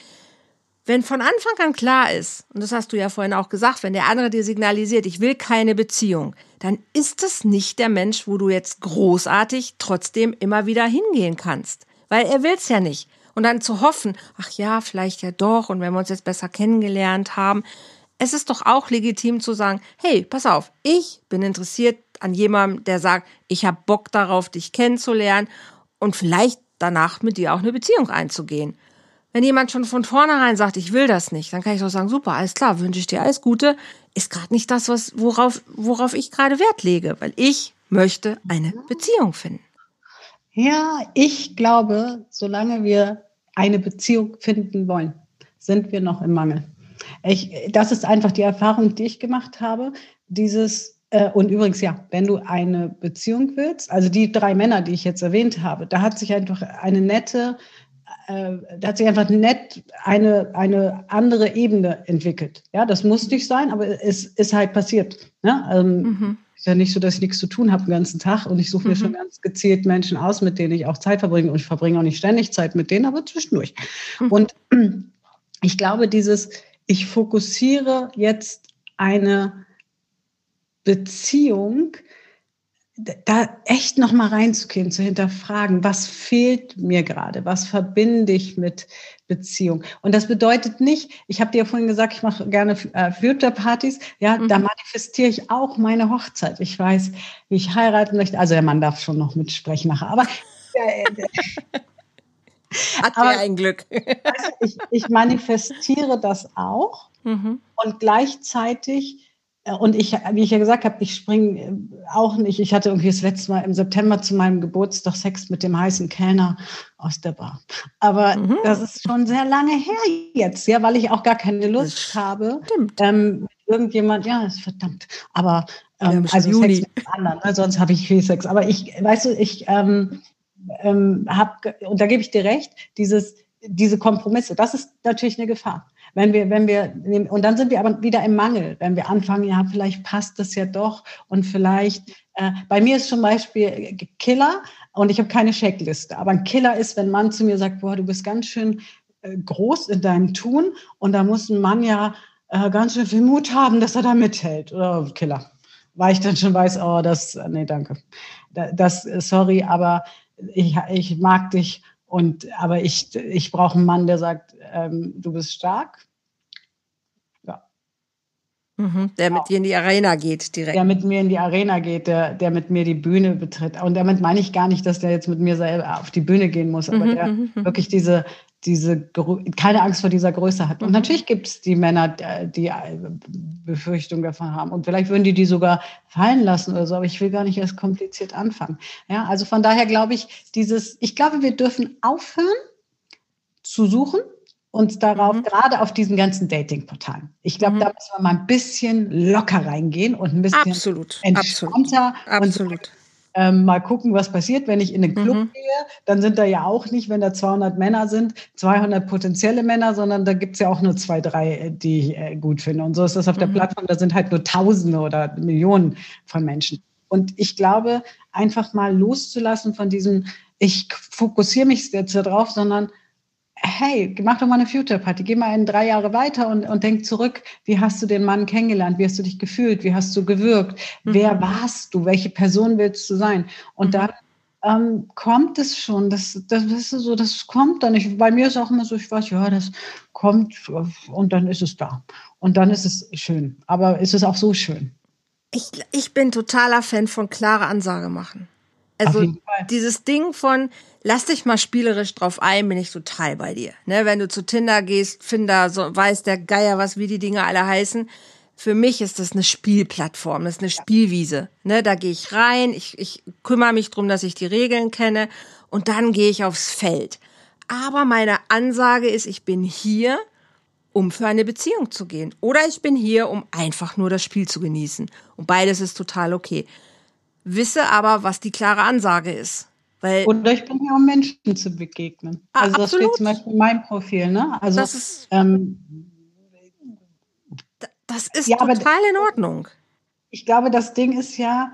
Wenn von Anfang an klar ist, und das hast du ja vorhin auch gesagt, wenn der andere dir signalisiert, ich will keine Beziehung, dann ist das nicht der Mensch, wo du jetzt großartig trotzdem immer wieder hingehen kannst. Weil er will's ja nicht. Und dann zu hoffen, ach ja, vielleicht ja doch, und wenn wir uns jetzt besser kennengelernt haben, es ist doch auch legitim zu sagen, hey, pass auf, ich bin interessiert an jemandem, der sagt, ich habe Bock darauf, dich kennenzulernen und vielleicht danach mit dir auch eine Beziehung einzugehen. Wenn jemand schon von vornherein sagt, ich will das nicht, dann kann ich doch sagen, super, alles klar, wünsche ich dir alles Gute, ist gerade nicht das, was, worauf, worauf ich gerade Wert lege, weil ich möchte eine Beziehung finden. Ja, ich glaube, solange wir eine Beziehung finden wollen, sind wir noch im Mangel. Ich, das ist einfach die Erfahrung, die ich gemacht habe. Dieses, äh, und übrigens, ja, wenn du eine Beziehung willst, also die drei Männer, die ich jetzt erwähnt habe, da hat sich einfach eine nette, äh, da hat sich einfach nett eine, eine andere Ebene entwickelt. Ja, das muss nicht sein, aber es ist halt passiert. Ne? Ähm, mhm. Ist ja nicht so, dass ich nichts zu tun habe den ganzen Tag und ich suche mir mhm. schon ganz gezielt Menschen aus, mit denen ich auch Zeit verbringe und ich verbringe auch nicht ständig Zeit mit denen, aber zwischendurch. Mhm. Und <clears throat> ich glaube, dieses, ich fokussiere jetzt eine Beziehung, da echt noch mal reinzugehen, zu hinterfragen, was fehlt mir gerade, was verbinde ich mit Beziehung. Und das bedeutet nicht, ich habe dir ja vorhin gesagt, ich mache gerne äh, Future-Partys, ja, mhm. da manifestiere ich auch meine Hochzeit. Ich weiß, wie ich heiraten möchte. Also der Mann darf schon noch mitsprechen nachher, aber <laughs> äh, <laughs> hat aber, ein Glück. Also ich, ich, manifestiere das auch <laughs> mhm. und gleichzeitig und ich, wie ich ja gesagt habe, ich springe auch nicht. Ich hatte irgendwie das letzte Mal im September zu meinem Geburtstag Sex mit dem heißen Kellner aus der Bar. Aber mhm. das ist schon sehr lange her jetzt, ja, weil ich auch gar keine Lust habe. Ähm, irgendjemand, ja, ist verdammt. Aber ähm, also Juni. Sex mit anderen, ne? sonst habe ich viel Sex. Aber ich, weißt du, ich ähm, ähm, habe, und da gebe ich dir recht, dieses, diese Kompromisse, das ist natürlich eine Gefahr. Wenn wir, wenn wir, und dann sind wir aber wieder im Mangel, wenn wir anfangen, ja, vielleicht passt das ja doch und vielleicht, äh, bei mir ist zum Beispiel Killer und ich habe keine Checkliste, aber ein Killer ist, wenn ein Mann zu mir sagt, boah, du bist ganz schön äh, groß in deinem Tun und da muss ein Mann ja äh, ganz schön viel Mut haben, dass er da mithält. Oder Killer. Weil ich dann schon weiß, oh, das, nee, danke. Das, sorry, aber ich, ich mag dich und aber ich, ich brauche einen Mann, der sagt, ähm, du bist stark. Mhm, der genau. mit dir in die Arena geht direkt. Der mit mir in die Arena geht, der, der mit mir die Bühne betritt. Und damit meine ich gar nicht, dass der jetzt mit mir selber auf die Bühne gehen muss, aber mhm, der mhm, mhm. wirklich diese, diese keine Angst vor dieser Größe hat. Und mhm. natürlich gibt es die Männer, die äh, Befürchtung davon haben. Und vielleicht würden die die sogar fallen lassen oder so. Aber ich will gar nicht erst kompliziert anfangen. Ja, also von daher glaube ich, dieses, ich glaube, wir dürfen aufhören zu suchen und darauf, mhm. gerade auf diesen ganzen Dating-Portalen. Ich glaube, mhm. da müssen wir mal ein bisschen locker reingehen und ein bisschen absolut, entspannter absolut. absolut ähm, mal gucken, was passiert, wenn ich in den Club mhm. gehe. Dann sind da ja auch nicht, wenn da 200 Männer sind, 200 potenzielle Männer, sondern da gibt es ja auch nur zwei, drei, äh, die ich äh, gut finde. Und so ist das auf mhm. der Plattform. Da sind halt nur Tausende oder Millionen von Menschen. Und ich glaube, einfach mal loszulassen von diesem, ich fokussiere mich jetzt darauf, sondern hey, mach doch mal eine Future Party, geh mal in drei Jahre weiter und, und denk zurück, wie hast du den Mann kennengelernt, wie hast du dich gefühlt, wie hast du gewirkt, mhm. wer warst du, welche Person willst du sein? Und mhm. dann ähm, kommt es schon, das, das ist so, das kommt dann. Ich, bei mir ist auch immer so, ich weiß, ja, das kommt und dann ist es da. Und dann ist es schön. Aber ist es auch so schön? Ich, ich bin totaler Fan von klare Ansage machen. Also dieses Ding von, lass dich mal spielerisch drauf ein, bin ich total bei dir. Ne, wenn du zu Tinder gehst, Finder, so weiß der Geier was, wie die Dinge alle heißen. Für mich ist das eine Spielplattform, das ist eine Spielwiese. Ne, da gehe ich rein, ich, ich kümmere mich drum, dass ich die Regeln kenne und dann gehe ich aufs Feld. Aber meine Ansage ist, ich bin hier, um für eine Beziehung zu gehen. Oder ich bin hier, um einfach nur das Spiel zu genießen. Und beides ist total okay wisse aber, was die klare Ansage ist. Weil Oder ich bin hier, um Menschen zu begegnen. Ah, also das steht zum Beispiel in meinem Profil, ne? Also das ist, ähm, das ist ja, total in Ordnung. Ich glaube, das Ding ist ja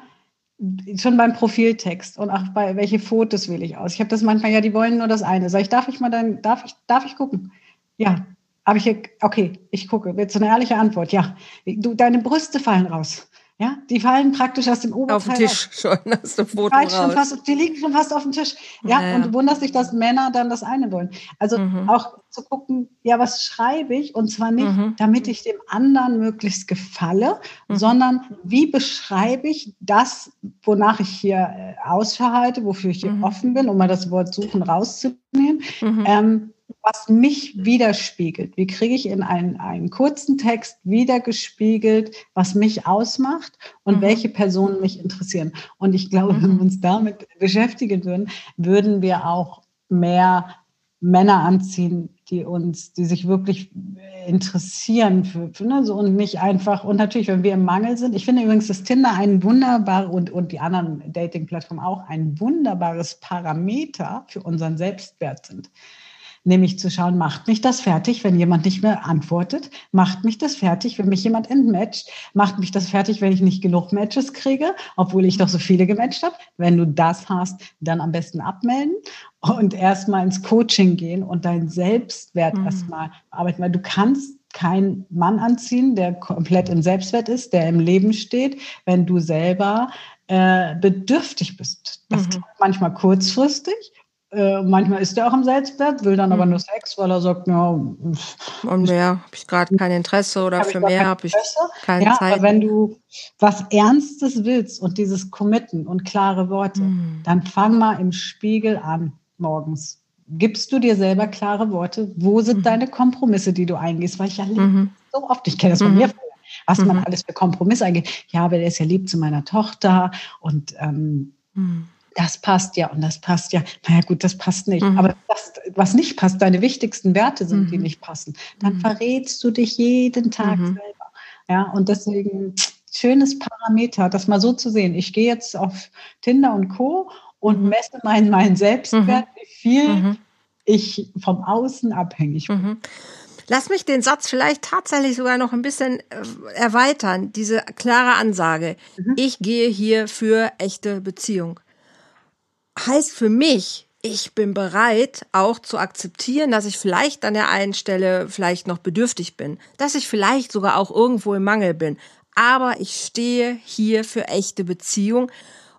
schon beim Profiltext und auch bei welche Fotos wähle ich aus. Ich habe das manchmal, ja, die wollen nur das eine. Sag ich, darf ich mal dann, darf ich, darf ich gucken? Ja. Habe ich hier, okay, ich gucke. Du eine ehrliche Antwort? Ja. Du, deine Brüste fallen raus. Ja, die fallen praktisch aus dem Oberteil. Auf <laughs> dem Tisch schon, hast du Foto raus. Schon fast, die liegen schon fast auf dem Tisch. Ja, naja. und du wunderst dich, dass Männer dann das eine wollen. Also mhm. auch zu gucken, ja, was schreibe ich? Und zwar nicht, mhm. damit ich dem anderen möglichst gefalle, mhm. sondern wie beschreibe ich das, wonach ich hier äh, Ausschau halte, wofür ich hier mhm. offen bin, um mal das Wort suchen rauszunehmen. Mhm. Ähm, was mich widerspiegelt. Wie kriege ich in einen, einen kurzen Text wiedergespiegelt, was mich ausmacht und mhm. welche Personen mich interessieren. Und ich glaube, mhm. wenn wir uns damit beschäftigen würden, würden wir auch mehr Männer anziehen, die uns, die sich wirklich interessieren für, für ne, so und nicht einfach, und natürlich, wenn wir im Mangel sind. Ich finde übrigens, dass Tinder ein wunderbar und, und die anderen Dating-Plattformen auch ein wunderbares Parameter für unseren Selbstwert sind nämlich zu schauen, macht mich das fertig, wenn jemand nicht mehr antwortet? Macht mich das fertig, wenn mich jemand entmatcht? Macht mich das fertig, wenn ich nicht genug Matches kriege, obwohl ich doch so viele gematcht habe? Wenn du das hast, dann am besten abmelden und erstmal ins Coaching gehen und deinen Selbstwert mhm. erstmal arbeiten, weil du kannst keinen Mann anziehen, der komplett im Selbstwert ist, der im Leben steht, wenn du selber äh, bedürftig bist. Das mhm. manchmal kurzfristig äh, manchmal ist er auch im Selbstwert, will dann mhm. aber nur Sex, weil er sagt, ja. Und mehr habe ich gerade kein Interesse oder für mehr habe ich keine ja, Zeit. Aber wenn du was Ernstes willst und dieses Committen und klare Worte, mhm. dann fang mal im Spiegel an morgens. Gibst du dir selber klare Worte? Wo sind mhm. deine Kompromisse, die du eingehst? Weil ich ja mhm. so oft, ich kenne das von mhm. mir was mhm. man alles für Kompromisse eingeht. Ja, aber der ist ja lieb zu meiner Tochter und ähm, mhm. Das passt ja und das passt ja. Naja, gut, das passt nicht. Mhm. Aber das, was nicht passt, deine wichtigsten Werte sind, die mhm. nicht passen, dann mhm. verrätst du dich jeden Tag mhm. selber. Ja, und deswegen schönes Parameter, das mal so zu sehen. Ich gehe jetzt auf Tinder und Co. und messe meinen, meinen Selbstwert, wie viel ich vom Außen abhängig bin. Mhm. Lass mich den Satz vielleicht tatsächlich sogar noch ein bisschen äh, erweitern, diese klare Ansage. Mhm. Ich gehe hier für echte Beziehung. Heißt für mich, ich bin bereit, auch zu akzeptieren, dass ich vielleicht an der einen Stelle vielleicht noch bedürftig bin, dass ich vielleicht sogar auch irgendwo im Mangel bin. Aber ich stehe hier für echte Beziehung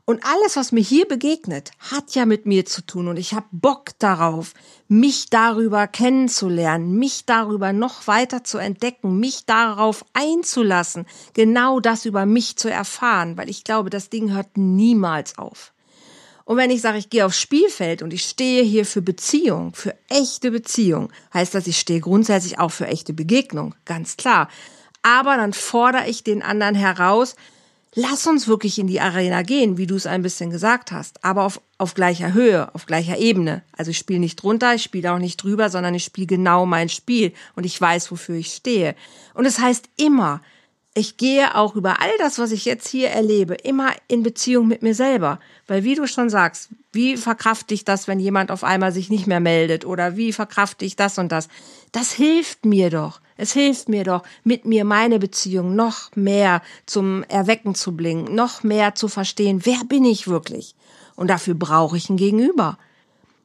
und alles, was mir hier begegnet, hat ja mit mir zu tun und ich habe Bock darauf, mich darüber kennenzulernen, mich darüber noch weiter zu entdecken, mich darauf einzulassen, genau das über mich zu erfahren, weil ich glaube, das Ding hört niemals auf. Und wenn ich sage, ich gehe aufs Spielfeld und ich stehe hier für Beziehung, für echte Beziehung, heißt das, ich stehe grundsätzlich auch für echte Begegnung, ganz klar. Aber dann fordere ich den anderen heraus, lass uns wirklich in die Arena gehen, wie du es ein bisschen gesagt hast, aber auf, auf gleicher Höhe, auf gleicher Ebene. Also ich spiele nicht drunter, ich spiele auch nicht drüber, sondern ich spiele genau mein Spiel und ich weiß, wofür ich stehe. Und es das heißt immer, ich gehe auch über all das, was ich jetzt hier erlebe, immer in Beziehung mit mir selber. Weil wie du schon sagst, wie verkrafte ich das, wenn jemand auf einmal sich nicht mehr meldet? Oder wie verkrafte ich das und das? Das hilft mir doch. Es hilft mir doch, mit mir meine Beziehung noch mehr zum Erwecken zu bringen, noch mehr zu verstehen, wer bin ich wirklich? Und dafür brauche ich ein Gegenüber.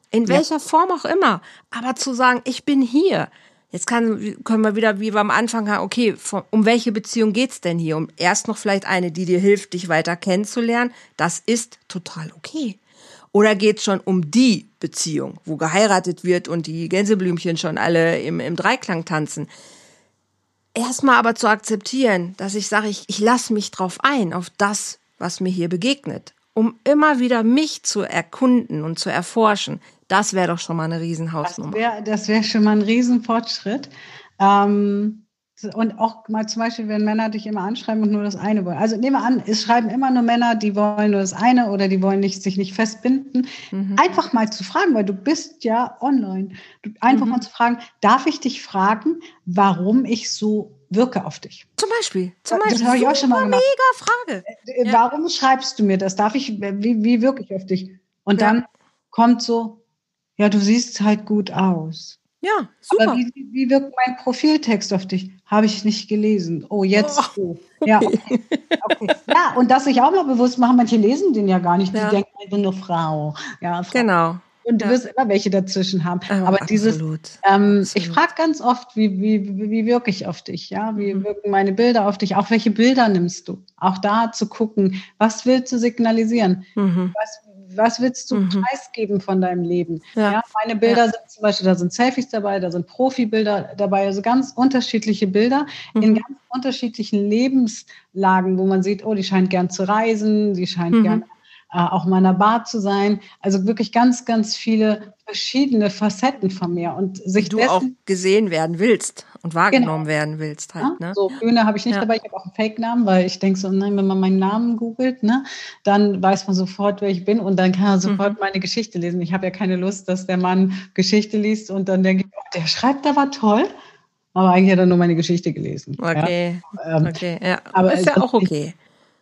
In welcher ja. Form auch immer. Aber zu sagen, ich bin hier. Jetzt kann, können wir wieder, wie wir am Anfang haben, okay, um welche Beziehung geht's denn hier? Um erst noch vielleicht eine, die dir hilft, dich weiter kennenzulernen. Das ist total okay. Oder geht's schon um die Beziehung, wo geheiratet wird und die Gänseblümchen schon alle im, im Dreiklang tanzen? Erstmal aber zu akzeptieren, dass ich sage, ich, ich lasse mich drauf ein, auf das, was mir hier begegnet, um immer wieder mich zu erkunden und zu erforschen. Das wäre doch schon mal eine Riesenhausnummer. Das wäre wär schon mal ein Riesenfortschritt. Ähm, und auch mal zum Beispiel, wenn Männer dich immer anschreiben und nur das eine wollen. Also nehmen wir an, es schreiben immer nur Männer, die wollen nur das eine oder die wollen nicht, sich nicht festbinden. Mhm. Einfach mal zu fragen, weil du bist ja online. Einfach mhm. mal zu fragen, darf ich dich fragen, warum ich so wirke auf dich? Zum Beispiel. Zum Beispiel. Das habe ich auch schon mal gemacht. Mega Frage. Äh, äh, warum ja. schreibst du mir das? Darf ich, wie, wie wirke ich auf dich? Und ja. dann kommt so, ja, du siehst halt gut aus. Ja, super. Aber wie, wie wirkt mein Profiltext auf dich? Habe ich nicht gelesen. Oh, jetzt oh, okay. Ja, okay. okay. <laughs> ja, und das sich auch mal bewusst machen, manche lesen den ja gar nicht. Ja. Die denken, ich bin nur Frau. Ja, Frau. Genau. Und du ja. wirst immer welche dazwischen haben. Oh, Aber dieses, ähm, ich frage ganz oft, wie, wie, wie, wie wirke ich auf dich? Ja, wie mhm. wirken meine Bilder auf dich? Auch welche Bilder nimmst du? Auch da zu gucken, was willst du signalisieren? Mhm. Was, was willst du mhm. preisgeben von deinem Leben? Ja. ja meine Bilder ja. sind zum Beispiel, da sind Selfies dabei, da sind Profibilder dabei, also ganz unterschiedliche Bilder mhm. in ganz unterschiedlichen Lebenslagen, wo man sieht, oh, die scheint gern zu reisen, die scheint mhm. gern äh, auch mal in einer Bar zu sein. Also wirklich ganz, ganz viele verschiedene Facetten von mir und sich du auch gesehen werden willst und wahrgenommen genau. werden willst halt. Ne? So Bühne habe ich nicht ja. dabei. Ich habe auch einen Fake-Namen, weil ich denke so, nein, wenn man meinen Namen googelt, ne, dann weiß man sofort, wer ich bin und dann kann er mhm. sofort mhm. meine Geschichte lesen. Ich habe ja keine Lust, dass der Mann Geschichte liest und dann denke ich, oh, der schreibt aber toll. Aber eigentlich hat er nur meine Geschichte gelesen. Okay. Ja? Ähm, okay, ja. Aber ist ja auch okay.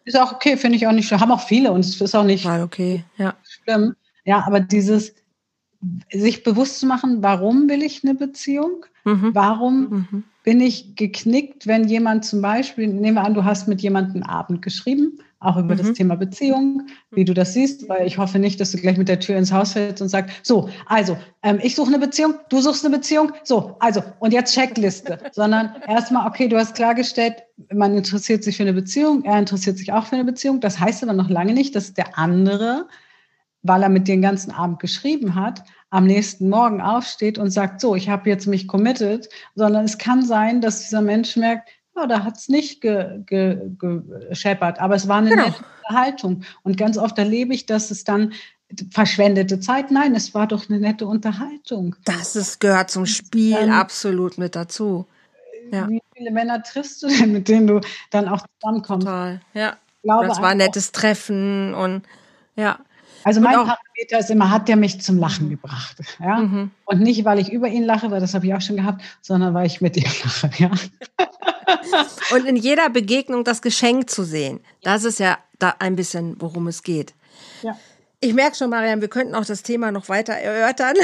Ist auch okay, finde ich auch nicht schlimm. Haben auch viele und es ist auch nicht okay, ja. schlimm. Ja, aber dieses sich bewusst zu machen, warum will ich eine Beziehung? Mhm. Warum mhm. bin ich geknickt, wenn jemand zum Beispiel, nehmen wir an, du hast mit jemandem Abend geschrieben auch über mhm. das Thema Beziehung, wie du das siehst, weil ich hoffe nicht, dass du gleich mit der Tür ins Haus fällst und sagst, so, also, ähm, ich suche eine Beziehung, du suchst eine Beziehung, so, also, und jetzt Checkliste, <laughs> sondern erstmal, okay, du hast klargestellt, man interessiert sich für eine Beziehung, er interessiert sich auch für eine Beziehung, das heißt aber noch lange nicht, dass der andere, weil er mit dir den ganzen Abend geschrieben hat, am nächsten Morgen aufsteht und sagt, so, ich habe jetzt mich committed, sondern es kann sein, dass dieser Mensch merkt, ja, da hat es nicht gescheppert, ge, ge aber es war eine genau. nette Unterhaltung. Und ganz oft erlebe ich, dass es dann verschwendete Zeit. Nein, es war doch eine nette Unterhaltung. Das ist, gehört zum Spiel dann, absolut mit dazu. Ja. Wie, viele Männer triffst du denn, mit denen du dann auch zusammenkommst? Total, ja. Das war ein nettes Treffen und ja. Also mein Parameter ist immer, hat der mich zum Lachen mhm. gebracht? Ja? Mhm. Und nicht, weil ich über ihn lache, weil das habe ich auch schon gehabt, sondern weil ich mit ihm lache. Ja? <laughs> Und in jeder Begegnung das Geschenk zu sehen, das ist ja da ein bisschen, worum es geht. Ja. Ich merke schon, Marian, wir könnten auch das Thema noch weiter erörtern.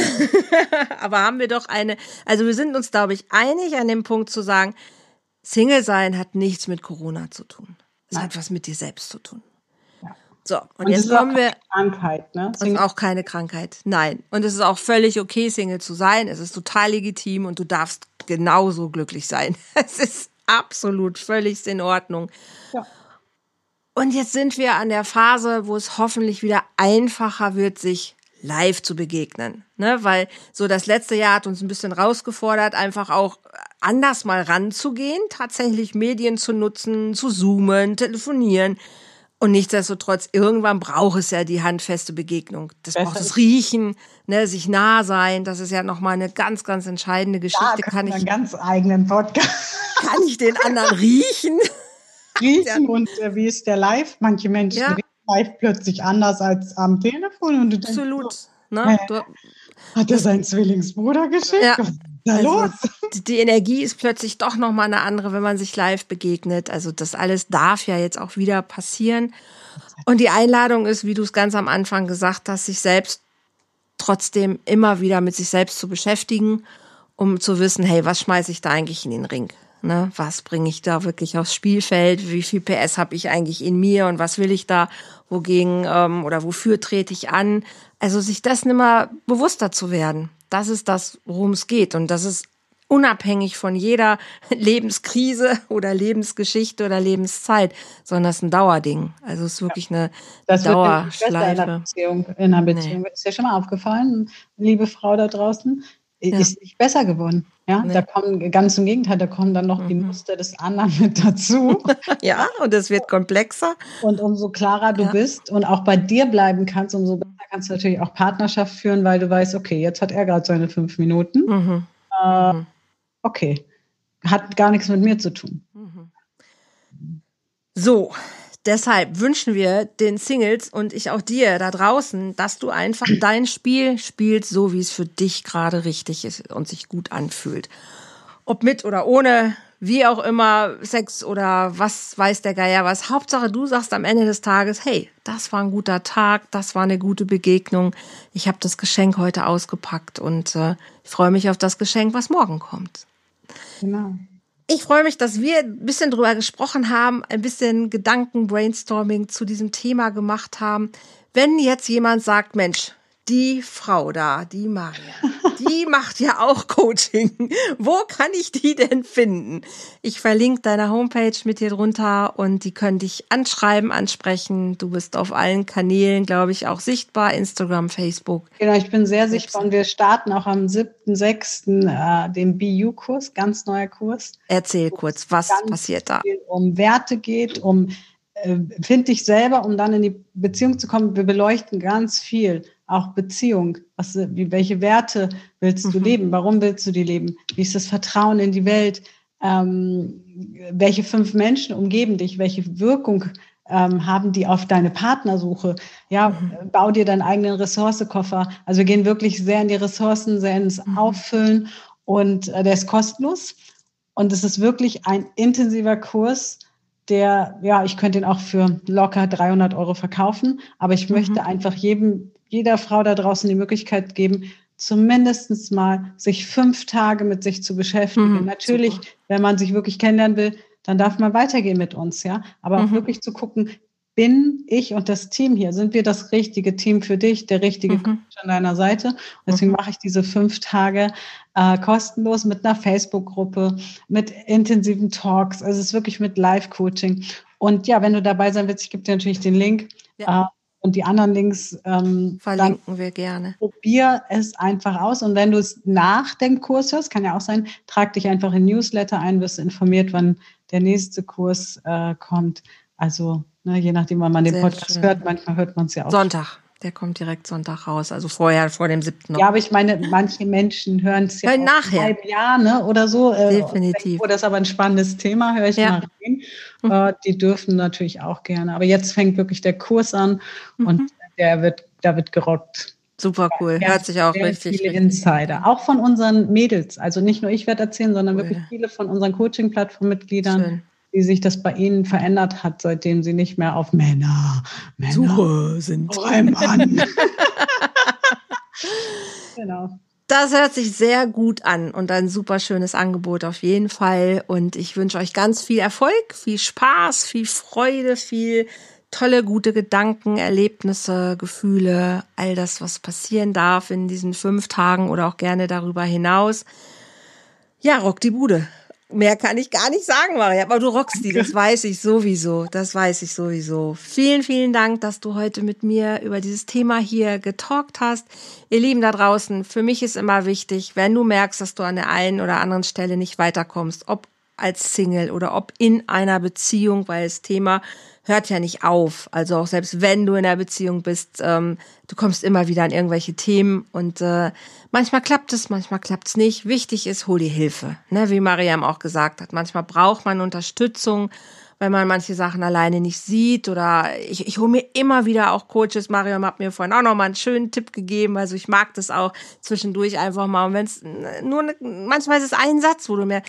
<laughs> Aber haben wir doch eine, also wir sind uns, glaube ich, einig an dem Punkt zu sagen, Single sein hat nichts mit Corona zu tun. Es Nein. hat was mit dir selbst zu tun. So, und, und jetzt kommen wir. Krankheit, ne? Es ist auch keine Krankheit. Nein. Und es ist auch völlig okay, Single zu sein. Es ist total legitim und du darfst genauso glücklich sein. <laughs> Es ist absolut völlig in Ordnung. Ja. Und jetzt sind wir an der Phase, wo es hoffentlich wieder einfacher wird, sich live zu begegnen. Ne? Weil so das letzte Jahr hat uns ein bisschen rausgefordert, einfach auch anders mal ranzugehen, tatsächlich Medien zu nutzen, zu zoomen, telefonieren. Und nichtsdestotrotz, irgendwann braucht es ja die handfeste Begegnung. Das Besser braucht das Riechen, ne, sich nah sein. Das ist ja nochmal eine ganz, ganz entscheidende Geschichte. Da kann ich einen ganz eigenen Podcast. Kann ich den anderen riechen? <laughs> Riechen und äh, wie ist der live? Manche Menschen ja. riechen live plötzlich anders als am Telefon. Und du Absolut. Denkst, so, ne? Äh, hat er seinen Zwillingsbruder geschickt? Ja. Da also, los? Die Energie ist plötzlich doch nochmal eine andere, wenn man sich live begegnet. Also das alles darf ja jetzt auch wieder passieren. Und die Einladung ist, wie du es ganz am Anfang gesagt hast, sich selbst trotzdem immer wieder mit sich selbst zu beschäftigen, um zu wissen, hey, was schmeiße ich da eigentlich in den Ring? Ne? Was bringe ich da wirklich aufs Spielfeld? Wie viel PS habe ich eigentlich in mir und was will ich da? Wogegen ähm, oder wofür trete ich an? Also sich dessen immer bewusster zu werden. Das ist das, worum es geht. Und das ist unabhängig von jeder <laughs> Lebenskrise oder Lebensgeschichte oder Lebenszeit, sondern das ist ein Dauerding. Also es ist wirklich eine das Dauerschleife. in einer Beziehung. In einer Beziehung. Nee. Ist dir schon mal aufgefallen, liebe Frau da draußen? Ja. Ist nicht besser geworden. Ja, nee. da kommen ganz im Gegenteil, da kommen dann noch mhm. die Muster des anderen <laughs> mit dazu. ja, und es wird komplexer. Und umso klarer du ja. bist und auch bei dir bleiben kannst, umso besser kannst du natürlich auch Partnerschaft führen, weil du weißt, okay, jetzt hat er gerade seine fünf Minuten. Mhm. Äh, mhm. okay, hat gar nichts mit mir zu tun. Mhm. So, Deshalb wünschen wir den Singles und ich auch dir da draußen, dass du einfach <clears throat> dein Spiel spielst, so wie es für dich gerade richtig ist und sich gut anfühlt. Ob mit oder ohne, wie auch immer, Sex oder was weiß der Geier was. Hauptsache, du sagst am Ende des Tages, hey, das war ein guter Tag, das war eine gute Begegnung. Ich habe das Geschenk heute ausgepackt und äh, ich freue mich auf das Geschenk, was morgen kommt. Genau. Ich freue mich, dass wir ein bisschen drüber gesprochen haben, ein bisschen Gedanken-Brainstorming zu diesem Thema gemacht haben. Wenn jetzt jemand sagt, Mensch, die Frau da, die Maria, <laughs> die macht ja auch Coaching. Wo kann ich die denn finden? Ich verlinke deine Homepage mit dir drunter und die können dich anschreiben, ansprechen. Du bist auf allen Kanälen, glaube ich, auch sichtbar. Instagram, Facebook. Genau, ich bin sehr sichtbar und wir starten auch am 7.6. Äh, den BU-Kurs, ganz neuer Kurs. Erzähl kurz, was passiert da? Um Werte geht, um äh, find dich selber, um dann in die Beziehung zu kommen. Wir beleuchten ganz viel auch Beziehung. Was, wie, welche Werte willst du mhm. leben? Warum willst du die leben? Wie ist das Vertrauen in die Welt? Ähm, welche fünf Menschen umgeben dich? Welche Wirkung ähm, haben die auf deine Partnersuche? Ja, mhm. bau dir deinen eigenen Ressourcekoffer. Also wir gehen wirklich sehr in die Ressourcen, sehr ins mhm. Auffüllen und äh, der ist kostenlos. Und es ist wirklich ein intensiver Kurs, der, ja, ich könnte ihn auch für locker 300 Euro verkaufen, aber ich möchte mhm. einfach jedem jeder Frau da draußen die Möglichkeit geben, zumindest mal sich fünf Tage mit sich zu beschäftigen. Mhm, Natürlich, super. wenn man sich wirklich kennenlernen will, dann darf man weitergehen mit uns, ja. Aber mhm. auch wirklich zu gucken, bin ich und das Team hier, sind wir das richtige Team für dich, der richtige mhm. Coach an deiner Seite? Und deswegen mhm. mache ich diese fünf Tage äh, kostenlos mit einer Facebook-Gruppe, mit intensiven Talks. Also es ist wirklich mit Live-Coaching. Und ja, wenn du dabei sein willst, ich gebe dir natürlich den Link. Ja. Und die anderen Links ähm, verlinken wir gerne. Probier es einfach aus und wenn du es nach dem Kurs hörst, kann ja auch sein, trag dich einfach in Newsletter ein, wirst informiert, wann der nächste Kurs äh, kommt. Also ne, je nachdem, wann man den Sehr Podcast schön. hört, manchmal hört man es ja auch. Sonntag. Der kommt direkt Sonntag raus, also vorher, vor dem 7. Noch. Ja, aber ich meine, manche Menschen hören es ja hören nachher. Ein Jahr ne, oder so. Äh, Definitiv. Oh, das ist aber ein spannendes Thema, höre ich ja. mal rein. Mhm. Äh, die dürfen natürlich auch gerne. Aber jetzt fängt wirklich der Kurs an mhm. und der wird, da wird gerockt. Super cool, ja, hört sich auch richtig. Viele Insider, auch von unseren Mädels. Also nicht nur ich werde erzählen, sondern cool. wirklich viele von unseren Coaching-Plattform-Mitgliedern wie sich das bei Ihnen verändert hat, seitdem Sie nicht mehr auf Männer, Männer Suche sind. Oh, ein Mann. genau. Das hört sich sehr gut an und ein super schönes Angebot auf jeden Fall. Und ich wünsche euch ganz viel Erfolg, viel Spaß, viel Freude, viel tolle, gute Gedanken, Erlebnisse, Gefühle, all das, was passieren darf in diesen fünf Tagen oder auch gerne darüber hinaus. Ja, rock die Bude. Mehr kann ich gar nicht sagen, Maria. Aber du rockst die, das <laughs> weiß ich sowieso. Das weiß ich sowieso. Vielen, vielen Dank, dass du heute mit mir über dieses Thema hier getalkt hast. Ihr Lieben da draußen, für mich ist immer wichtig, wenn du merkst, dass du an der einen oder anderen Stelle nicht weiterkommst, ob als Single oder ob in einer Beziehung, weil das Thema hört ja nicht auf. Also auch selbst wenn du in einer Beziehung bist, ähm, du kommst immer wieder an irgendwelche Themen und äh, manchmal klappt es, manchmal klappt es nicht. Wichtig ist, hol dir Hilfe. Ne? Wie Mariam auch gesagt hat, manchmal braucht man Unterstützung, weil man manche Sachen alleine nicht sieht oder ich, ich hole mir immer wieder auch Coaches. Mariam hat mir vorhin auch noch mal einen schönen Tipp gegeben. Also ich mag das auch zwischendurch einfach mal. Und wenn es nur ne, manchmal ist es ein Satz, wo du mir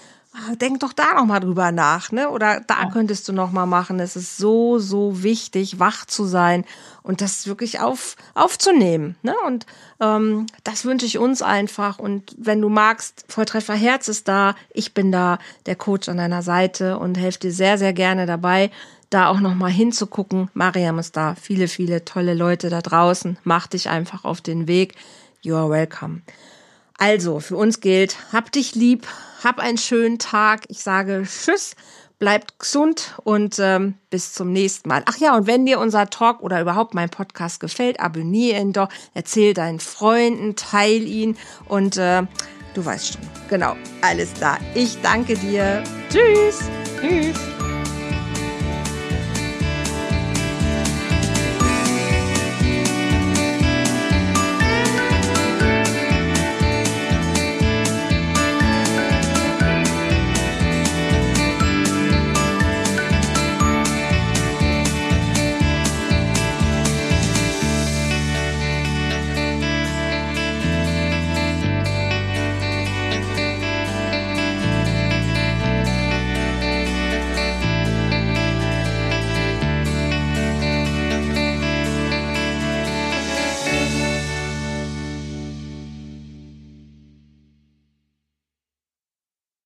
denk doch da noch mal drüber nach, ne? Oder da ja. könntest du noch mal machen. Es ist so so wichtig, wach zu sein und das wirklich auf aufzunehmen, ne? Und ähm, das wünsche ich uns einfach. Und wenn du magst, Volltreffer Herz ist da, ich bin da, der Coach an deiner Seite und helfe dir sehr sehr gerne dabei, da auch noch mal hinzugucken. Mariam ist da, viele viele tolle Leute da draußen. Mach dich einfach auf den Weg. You are welcome. Also, für uns gilt, hab dich lieb, hab einen schönen Tag. Ich sage Tschüss, bleibt gesund und ähm, bis zum nächsten Mal. Ach ja, und wenn dir unser Talk oder überhaupt mein Podcast gefällt, abonniere ihn doch, erzähl deinen Freunden, teil ihn und äh, du weißt schon. Genau, alles da. Ich danke dir. Tschüss. Tschüss.